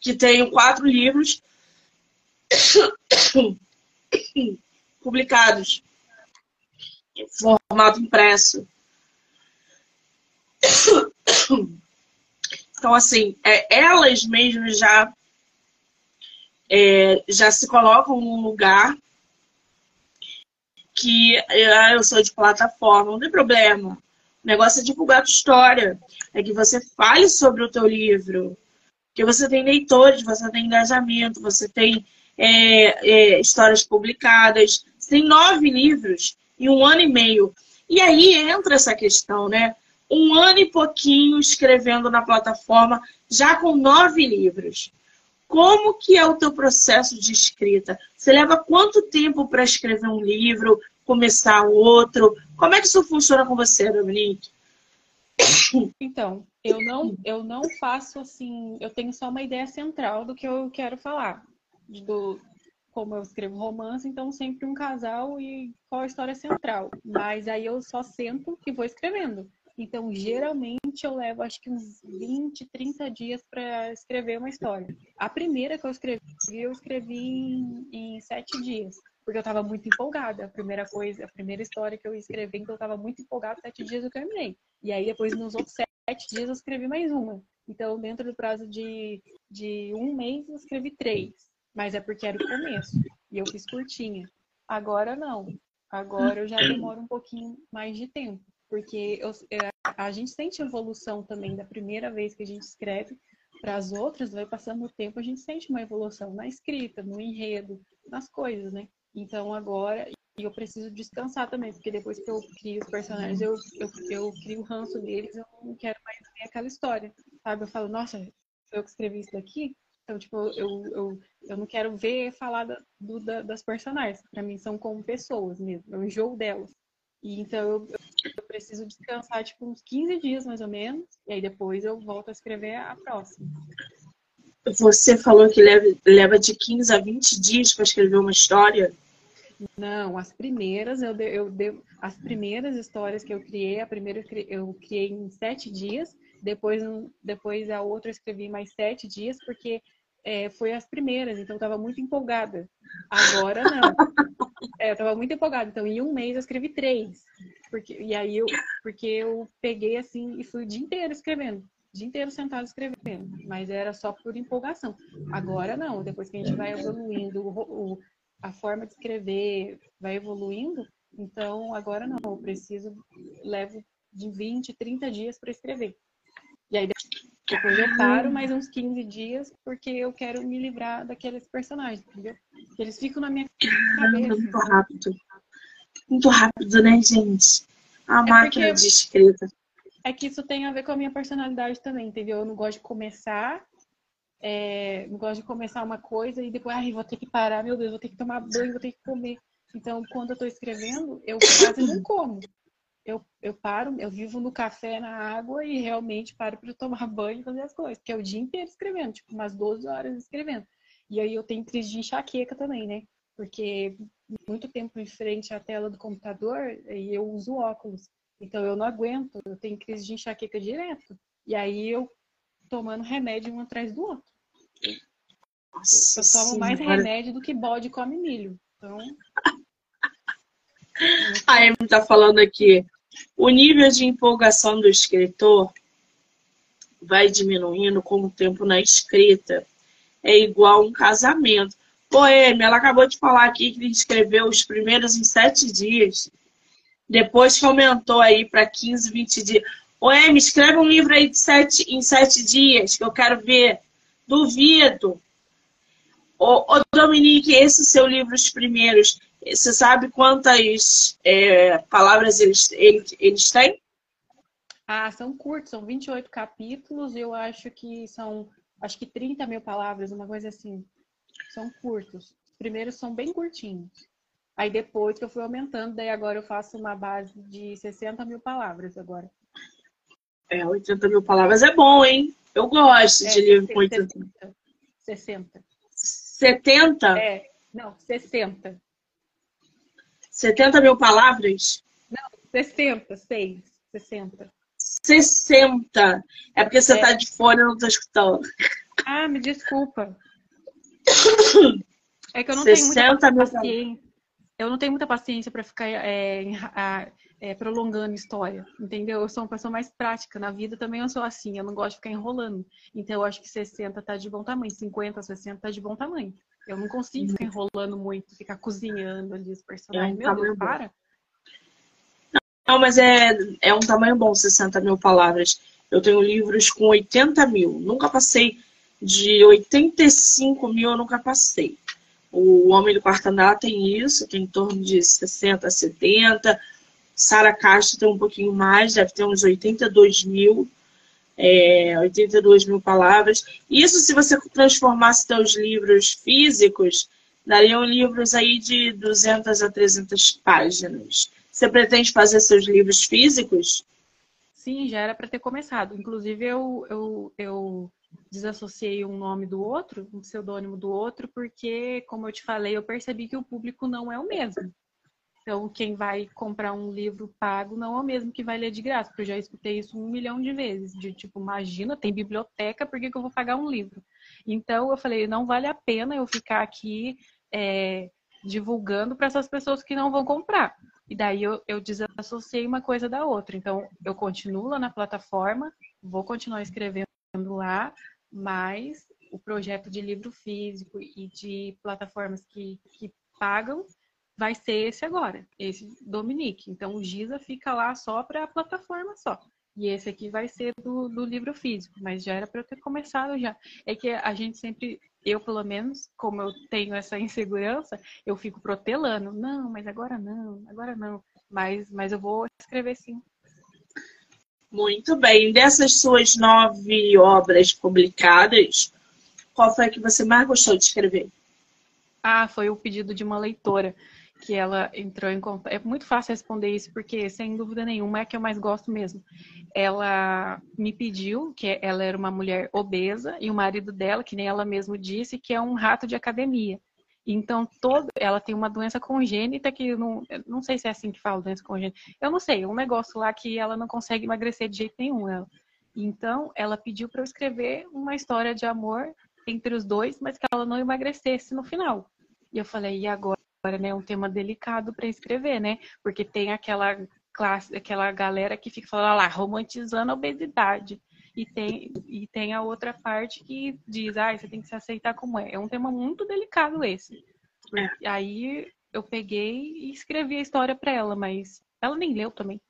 que tenho quatro livros (coughs) publicados formato impresso. (coughs) Então, assim, é, elas mesmas já, é, já se colocam num lugar que é, eu sou de plataforma, não tem problema. O negócio é divulgar a tua história. É que você fale sobre o teu livro. Que você tem leitores, você tem engajamento, você tem é, é, histórias publicadas. Tem nove livros em um ano e meio. E aí entra essa questão, né? Um ano e pouquinho escrevendo na plataforma, já com nove livros. Como que é o teu processo de escrita? Você leva quanto tempo para escrever um livro, começar outro? Como é que isso funciona com você, Dominique? Então, eu não, eu não faço assim, eu tenho só uma ideia central do que eu quero falar, do, como eu escrevo romance, então sempre um casal e qual a história central. Mas aí eu só sento e vou escrevendo. Então, geralmente eu levo acho que uns 20, 30 dias para escrever uma história. A primeira que eu escrevi, eu escrevi em, em sete dias, porque eu estava muito empolgada. A primeira coisa, a primeira história que eu escrevi, então eu estava muito empolgada, sete dias eu terminei. E aí depois, nos outros sete dias, eu escrevi mais uma. Então, dentro do prazo de, de um mês, eu escrevi três. Mas é porque era o começo. E eu fiz curtinha. Agora não. Agora eu já demoro um pouquinho mais de tempo. porque eu, é, a gente sente evolução também da primeira vez que a gente escreve para as outras, vai passando o tempo, a gente sente uma evolução na escrita, no enredo, nas coisas, né? Então agora, e eu preciso descansar também, porque depois que eu crio os personagens, eu, eu, eu crio o ranço deles, eu não quero mais ver aquela história, sabe? Eu falo, nossa, eu que escrevi isso daqui, então, tipo, eu, eu, eu não quero ver falar da, do, da, das personagens. Para mim, são como pessoas mesmo. Eu enjoo delas. E então, eu, eu, preciso descansar, tipo, uns 15 dias, mais ou menos. E aí, depois, eu volto a escrever a próxima. Você falou que leva, leva de 15 a 20 dias para escrever uma história? Não, as primeiras, eu, eu, eu, as primeiras histórias que eu criei, a primeira eu criei em sete dias. Depois, depois a outra eu escrevi mais sete dias, porque é, foi as primeiras, então eu estava muito empolgada. Agora não. É, eu estava muito empolgada. Então, em um mês eu escrevi três. Porque, e aí eu, porque eu peguei assim e fui o dia inteiro escrevendo. O dia inteiro sentado escrevendo. Mas era só por empolgação. Agora não. Depois que a gente vai evoluindo, o, o, a forma de escrever vai evoluindo. Então, agora não. Eu preciso, levo de 20, 30 dias para escrever. E aí depois eu paro mais uns 15 dias porque eu quero me livrar daqueles personagens, entendeu? Eles ficam na minha cabeça. Muito rápido. Muito rápido, né, gente? A é máquina de escrita. É que isso tem a ver com a minha personalidade também, entendeu? Eu não gosto de começar, é, não gosto de começar uma coisa e depois, ai, vou ter que parar, meu Deus, vou ter que tomar banho, vou ter que comer. Então, quando eu tô escrevendo, eu quase não como eu, eu paro, eu vivo no café, na água e realmente paro para tomar (laughs) banho e fazer as coisas, porque é o dia inteiro escrevendo, tipo, umas 12 horas escrevendo. E aí eu tenho crise de enxaqueca também, né? Porque muito tempo em frente à tela do computador e eu uso óculos. Então eu não aguento, eu tenho crise de enxaqueca direto. E aí eu tomando remédio um atrás do outro. Nossa, eu tomo mais remédio do que bode come milho. Então. (laughs) A Amy tá falando aqui. O nível de empolgação do escritor vai diminuindo com o tempo na escrita. É igual um casamento. Poema, ela acabou de falar aqui que escreveu os primeiros em sete dias. Depois que aumentou aí para 15, 20 dias. Poema, escreve um livro aí de sete, em sete dias, que eu quero ver. Duvido. Ô, ô Dominique, esse seu livro, os primeiros, você sabe quantas é, palavras eles, eles, eles têm? Ah, são curtos, são 28 capítulos, eu acho que são, acho que 30 mil palavras, uma coisa assim. São curtos. Os primeiros são bem curtinhos. Aí depois que eu fui aumentando, daí agora eu faço uma base de 60 mil palavras agora. É, 80 mil palavras é bom, hein? Eu gosto é, de livro com 80. 60. 70? É, não, 60. 70 mil palavras? Não, 60, 6, 60. 60. É porque você é. tá de fone e não tô escutando. Ah, me desculpa. É que eu não tenho muita paciência. Eu não tenho muita paciência para ficar é, é, prolongando história, entendeu? Eu sou uma pessoa mais prática. Na vida também eu sou assim, eu não gosto de ficar enrolando. Então eu acho que 60 tá de bom tamanho, 50, 60 tá de bom tamanho. Eu não consigo ficar enrolando muito, ficar cozinhando ali os personagens. É um Meu Deus, para. Não, mas é, é um tamanho bom, 60 mil palavras. Eu tenho livros com 80 mil. Nunca passei de 85 mil, eu nunca passei. O Homem do Quarto Andar tem isso, tem em torno de 60, 70. Sara Castro tem um pouquinho mais, deve ter uns 82 mil é, 82 mil palavras. Isso se você transformasse seus livros físicos, dariam livros aí de 200 a 300 páginas. Você pretende fazer seus livros físicos? Sim, já era para ter começado. Inclusive, eu, eu, eu desassociei um nome do outro, um pseudônimo do outro, porque, como eu te falei, eu percebi que o público não é o mesmo. Então, quem vai comprar um livro pago não é o mesmo que vai ler de graça, porque eu já escutei isso um milhão de vezes. De tipo, imagina, tem biblioteca, por que, que eu vou pagar um livro? Então, eu falei, não vale a pena eu ficar aqui é, divulgando para essas pessoas que não vão comprar. E daí eu, eu desassociei uma coisa da outra. Então, eu continuo lá na plataforma, vou continuar escrevendo lá, mas o projeto de livro físico e de plataformas que, que pagam vai ser esse agora, esse Dominique. Então o Giza fica lá só para a plataforma só. E esse aqui vai ser do, do livro físico, mas já era para eu ter começado já. É que a gente sempre, eu pelo menos, como eu tenho essa insegurança, eu fico protelando. Não, mas agora não, agora não. Mas, mas eu vou escrever sim. Muito bem. Dessas suas nove obras publicadas, qual foi a que você mais gostou de escrever? Ah, foi o pedido de uma leitora que ela entrou em contato. É muito fácil responder isso, porque sem dúvida nenhuma é a que eu mais gosto mesmo. Ela me pediu, que ela era uma mulher obesa, e o marido dela, que nem ela mesma disse, que é um rato de academia. Então, todo, ela tem uma doença congênita que não, não sei se é assim que fala, doença congênita. Eu não sei, um negócio lá que ela não consegue emagrecer de jeito nenhum. Ela. Então, ela pediu para eu escrever uma história de amor entre os dois, mas que ela não emagrecesse no final. E eu falei, e agora? Agora, né, é um tema delicado para escrever, né? Porque tem aquela classe, aquela galera que fica falando lá, romantizando a obesidade. E tem, e tem a outra parte que diz, ah, você tem que se aceitar como é. É um tema muito delicado esse. É. Aí eu peguei e escrevi a história para ela, mas ela nem leu também.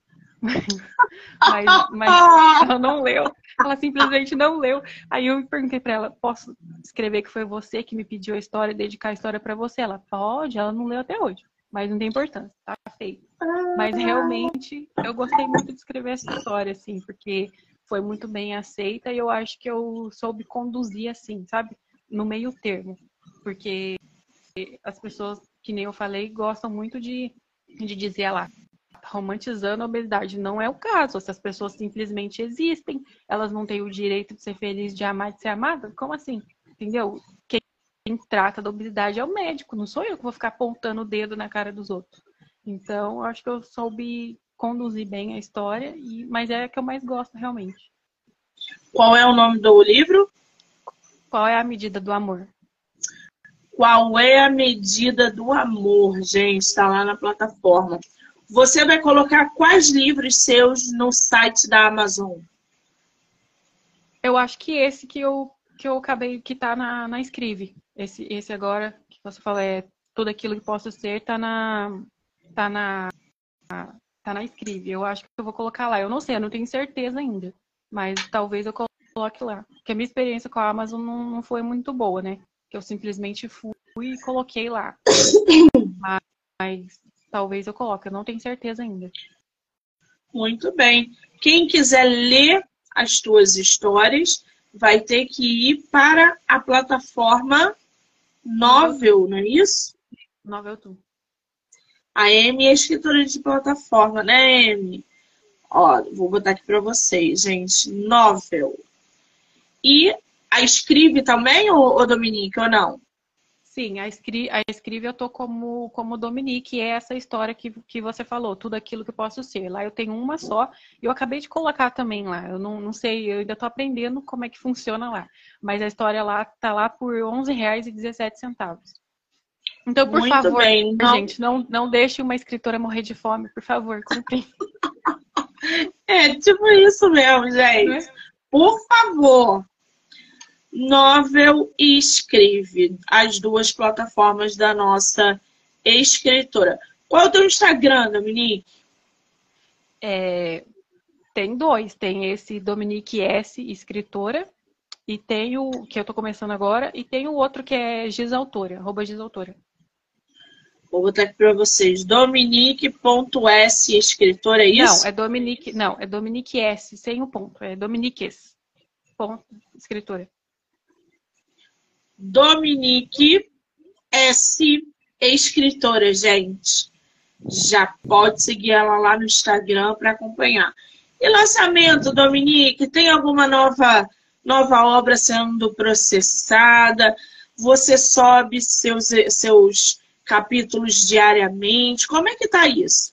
(laughs) mas, mas (laughs) ela não leu. Ela simplesmente não leu. Aí eu perguntei para ela: posso escrever que foi você que me pediu a história, dedicar a história para você? Ela pode, ela não leu até hoje. Mas não tem importância, tá feito. Mas realmente eu gostei muito de escrever essa história, assim, porque foi muito bem aceita e eu acho que eu soube conduzir assim, sabe? No meio termo. Porque as pessoas, que nem eu falei, gostam muito de, de dizer lá, romantizando a obesidade. Não é o caso. Essas pessoas simplesmente existem. Elas não têm o direito de ser felizes, de amar, de ser amada. Como assim? Entendeu? Quem trata da obesidade é o médico. Não sou eu que vou ficar apontando o dedo na cara dos outros. Então, acho que eu soube conduzir bem a história, e mas é a que eu mais gosto realmente. Qual é o nome do livro? Qual é a medida do amor? Qual é a medida do amor, gente? Está lá na plataforma. Você vai colocar quais livros seus no site da Amazon? Eu acho que esse que eu, que eu acabei, que tá na, na Escrive. Esse, esse agora, que você fala, é tudo aquilo que posso ser, tá na. tá na. tá na Escrive. Eu acho que eu vou colocar lá. Eu não sei, eu não tenho certeza ainda. Mas talvez eu coloque lá. Porque a minha experiência com a Amazon não, não foi muito boa, né? Que eu simplesmente fui e coloquei lá. (coughs) Mas Talvez eu coloque, eu não tenho certeza ainda. Muito bem. Quem quiser ler as tuas histórias vai ter que ir para a plataforma Novel, não é isso? Novel Tu. A Amy é escritora de plataforma, né, Amy? Ó, vou botar aqui para vocês, gente. Novel. E a Escrive também, ou, ou Dominique, ou não? Sim, a, escri a escrive eu tô como, como Dominique, é essa história que, que você falou, tudo aquilo que eu posso ser. Lá eu tenho uma só, e eu acabei de colocar também lá. Eu não, não sei, eu ainda tô aprendendo como é que funciona lá. Mas a história lá tá lá por R$ 11,17. Então, por Muito favor, bem, não... gente, não, não deixe uma escritora morrer de fome, por favor, comprem. (laughs) é, tipo isso mesmo, gente. É? Por favor, Novel e Escreve, as duas plataformas da nossa escritora. Qual é o teu Instagram, Dominique? É, tem dois. Tem esse Dominique S, escritora, e tem o que eu tô começando agora, e tem o outro que é Gisautora, arroba Gisautora. Vou botar aqui para vocês. Dominique.s, escritora, é isso? Não, é Dominique, não, é Dominique S, sem o ponto. É Dominiques, ponto, escritora. Dominique S. Escritora, gente. Já pode seguir ela lá no Instagram para acompanhar. E lançamento, Dominique, tem alguma nova, nova obra sendo processada? Você sobe seus, seus capítulos diariamente? Como é que tá isso?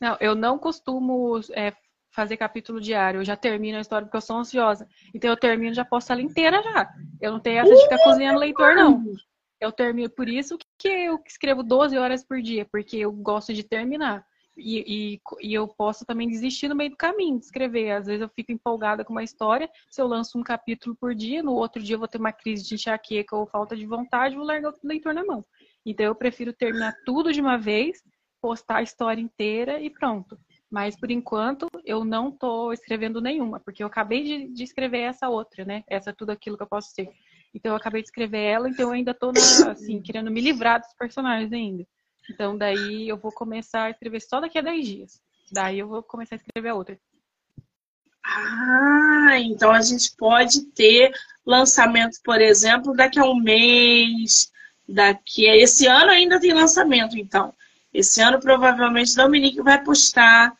Não, eu não costumo é, fazer capítulo diário. Eu já termino a história porque eu sou ansiosa. Então eu termino já posto ela inteira já. Eu não tenho essa de ficar cozinhando leitor, não. Eu termino, por isso que eu escrevo 12 horas por dia, porque eu gosto de terminar. E, e, e, eu posso também desistir no meio do caminho de escrever. Às vezes eu fico empolgada com uma história, se eu lanço um capítulo por dia, no outro dia eu vou ter uma crise de enxaqueca ou falta de vontade, vou largar o leitor na mão. Então eu prefiro terminar tudo de uma vez, postar a história inteira e pronto. Mas por enquanto eu não estou escrevendo nenhuma, porque eu acabei de, de, escrever essa outra, né? Essa tudo aquilo que eu posso ser. Então eu acabei de escrever ela, então eu ainda estou assim, querendo me livrar dos personagens ainda. Então daí eu vou começar a escrever só daqui a 10 dias. Daí eu vou começar a escrever a outra. Ah, então a gente pode ter lançamento, por exemplo, daqui a um mês, daqui a... esse ano ainda tem lançamento, então. Esse ano provavelmente Dominique vai postar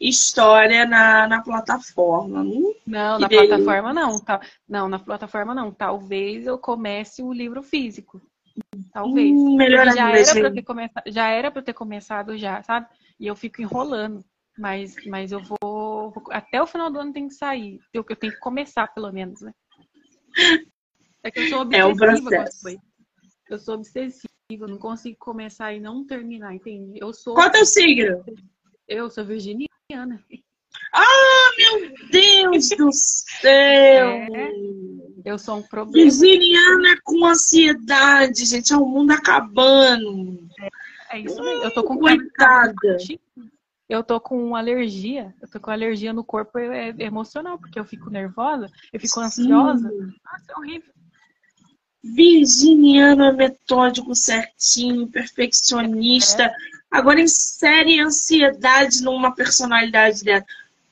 história na, na plataforma. Hum, não, na plataforma não. Tá, não, na plataforma não. Talvez eu comece o livro físico. Talvez. Hum, melhor já era para ter começado, já era para ter começado já, sabe? E eu fico enrolando. Mas, mas eu vou. Até o final do ano tem que sair. Eu, eu tenho que começar, pelo menos, né? É que eu sou obsessiva é um processo. Eu sou obsessiva, não consigo começar e não terminar, entende? Eu sou. Qual é o signo? Eu sou virginiana. Ah, meu Deus do céu! É, eu sou um problema. Virginiana com ansiedade, gente. É o mundo acabando. É, é isso mesmo. Eu tô com Coitada. Eu tô com alergia. Eu tô com alergia no corpo é, é emocional, porque eu fico nervosa, eu fico Sim. ansiosa. Nossa, é horrível. Virginiano metódico certinho, perfeccionista. É. Agora insere ansiedade numa personalidade dela.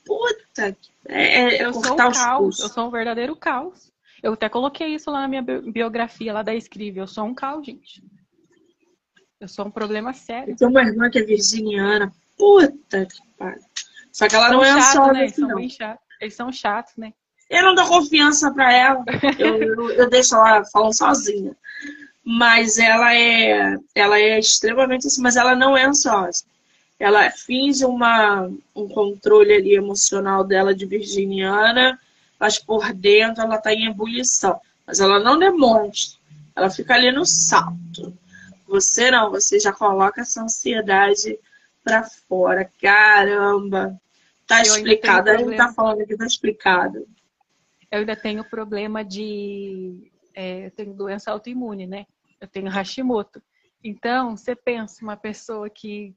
Puta, é, é eu sou um caos, eu sou um verdadeiro caos. Eu até coloquei isso lá na minha biografia, lá da Escrive. Eu sou um caos, gente. Eu sou um problema sério. Eu tenho uma irmã que é virginiana. Puta que pariu. Só que ela são não é chato, né? Eles, não. São Eles são chatos, né? Eu não dou confiança para ela. Eu, eu, eu, deixo ela falando sozinha. Mas ela é, ela é extremamente assim, mas ela não é ansiosa. Ela finge uma, um controle ali emocional dela de virginiana, mas por dentro ela está em ebulição. Mas ela não demonstra. Ela fica ali no salto. Você não, você já coloca essa ansiedade para fora. Caramba! Tá explicado. A gente tá falando aqui, tá explicado. Eu ainda tenho problema de. É, eu tenho doença autoimune, né? Eu tenho Hashimoto. Então, você pensa, uma pessoa que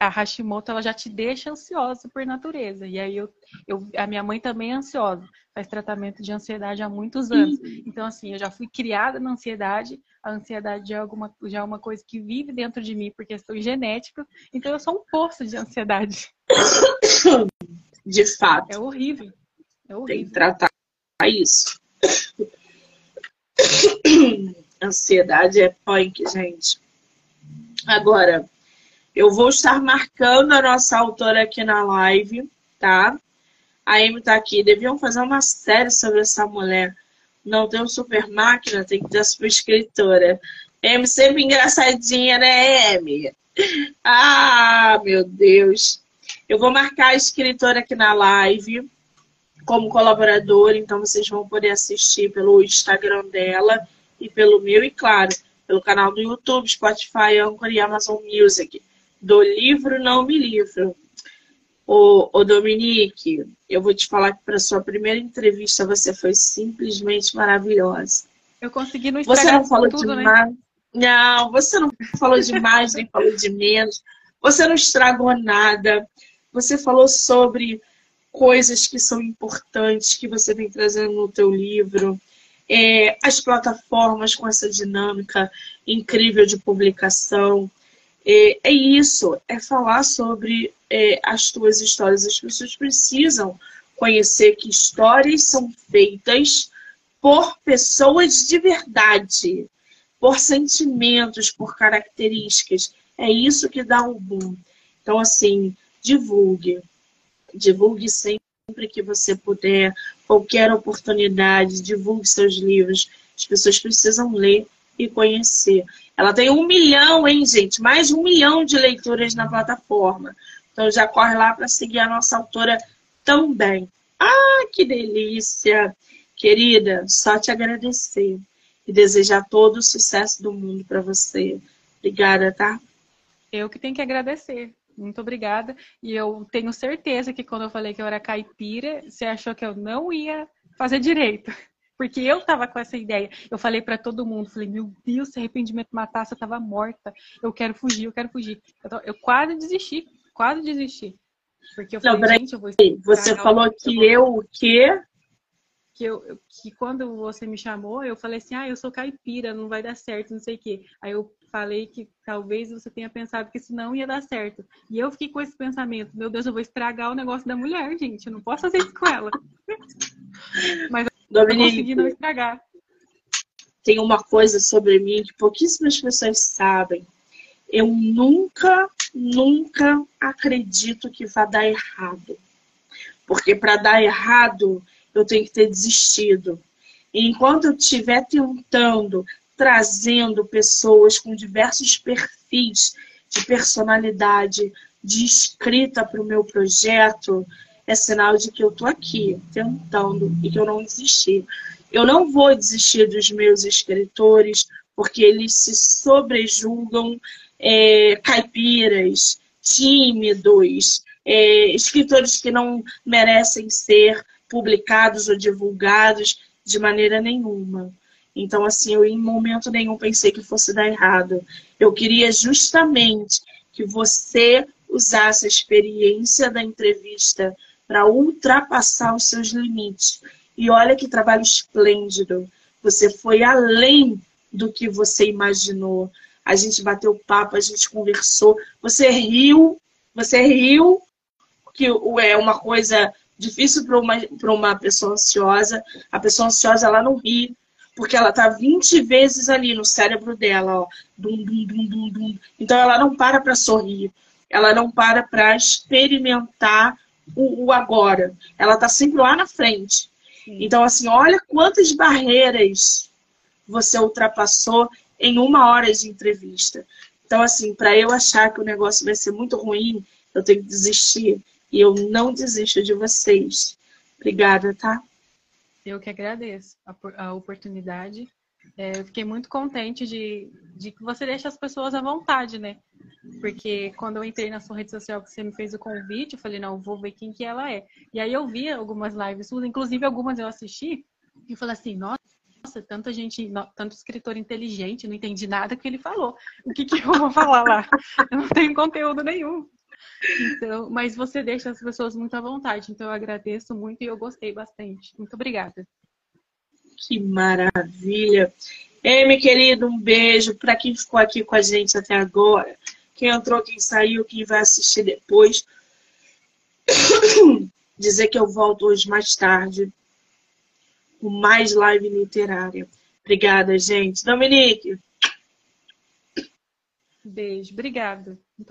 a Hashimoto ela já te deixa ansiosa por natureza. E aí eu, eu, a minha mãe também é ansiosa, faz tratamento de ansiedade há muitos anos. Então assim, eu já fui criada na ansiedade. A ansiedade já é alguma já é uma coisa que vive dentro de mim por questão genética. Então eu sou um poço de ansiedade. (coughs) De fato. É horrível. É horrível. Tem que tratar isso. (coughs) Ansiedade é punk, gente. Agora, eu vou estar marcando a nossa autora aqui na live, tá? A Amy tá aqui. Deviam fazer uma série sobre essa mulher. Não tem um super máquina, tem que ter super escritora. Amy sempre engraçadinha, né, Amy? Ah, meu Deus. Eu vou marcar a escritora aqui na live como colaboradora, então vocês vão poder assistir pelo Instagram dela e pelo meu, e claro, pelo canal do YouTube, Spotify, Anchor e Amazon Music do livro Não Me Livro. Ô, ô Dominique, eu vou te falar que para sua primeira entrevista você foi simplesmente maravilhosa. Eu consegui não Você não falou tudo, demais. Né? Não, você não falou demais, nem falou de menos. Você não estragou nada. Você falou sobre coisas que são importantes que você vem trazendo no teu livro. É, as plataformas com essa dinâmica incrível de publicação. É, é isso, é falar sobre é, as tuas histórias. As pessoas precisam conhecer que histórias são feitas por pessoas de verdade, por sentimentos, por características. É isso que dá um boom. Então, assim, divulgue. Divulgue sempre que você puder, qualquer oportunidade, divulgue seus livros. As pessoas precisam ler e conhecer. Ela tem um milhão, hein, gente? Mais um milhão de leituras na plataforma. Então já corre lá para seguir a nossa autora também. Ah, que delícia! Querida, só te agradecer e desejar todo o sucesso do mundo para você. Obrigada, tá? Eu que tenho que agradecer. Muito obrigada. E eu tenho certeza que quando eu falei que eu era caipira, você achou que eu não ia fazer direito. (laughs) Porque eu tava com essa ideia. Eu falei para todo mundo, falei, meu Deus, se arrependimento matasse, eu tava morta. Eu quero fugir, eu quero fugir. Eu, eu quase desisti, quase desisti. Porque eu falei, não, gente, eu vou Você falou que eu o quê? Que, eu, que quando você me chamou, eu falei assim, ah, eu sou caipira, não vai dar certo, não sei o quê. Aí eu falei que talvez você tenha pensado que isso não ia dar certo. E eu fiquei com esse pensamento, meu Deus, eu vou estragar o negócio da mulher, gente. Eu não posso fazer isso com ela. (laughs) Mas Dominique, eu consegui não estragar. Tem uma coisa sobre mim que pouquíssimas pessoas sabem. Eu nunca, nunca acredito que vá dar errado. Porque para dar errado, eu tenho que ter desistido. E enquanto eu estiver tentando trazendo pessoas com diversos perfis de personalidade, de escrita para o meu projeto, é sinal de que eu estou aqui tentando e que eu não desisti. Eu não vou desistir dos meus escritores, porque eles se sobrejulgam é, caipiras, tímidos, é, escritores que não merecem ser publicados ou divulgados de maneira nenhuma. Então, assim, eu em momento nenhum pensei que fosse dar errado. Eu queria justamente que você usasse a experiência da entrevista para ultrapassar os seus limites. E olha que trabalho esplêndido. Você foi além do que você imaginou. A gente bateu papo, a gente conversou. Você riu, você riu, que é uma coisa difícil para uma, uma pessoa ansiosa. A pessoa ansiosa, ela não ri, porque ela tá 20 vezes ali no cérebro dela, ó. Dum, dum, dum, dum, dum. Então ela não para para sorrir, ela não para para experimentar o, o, agora. Ela tá sempre lá na frente. Sim. Então, assim, olha quantas barreiras você ultrapassou em uma hora de entrevista. Então, assim, para eu achar que o negócio vai ser muito ruim, eu tenho que desistir. E eu não desisto de vocês. Obrigada, tá? Eu que agradeço a, a oportunidade. É, eu fiquei muito contente de, de que você deixa as pessoas à vontade, né? Porque quando eu entrei na sua rede social que você me fez o convite, eu falei, não, vou ver quem que ela é. E aí eu vi algumas lives suas, inclusive algumas eu assisti, e falei assim, nossa, tanta gente, tanto escritor inteligente, não entendi nada que ele falou. O que, que eu vou falar lá? Eu não tenho conteúdo nenhum. Então, mas você deixa as pessoas muito à vontade. Então eu agradeço muito e eu gostei bastante. Muito obrigada. Que maravilha. Ei, meu querido, um beijo para quem ficou aqui com a gente até agora. Quem entrou, quem saiu, quem vai assistir depois. (coughs) Dizer que eu volto hoje mais tarde com mais live literária. Obrigada, gente. Dominique. Beijo, obrigada.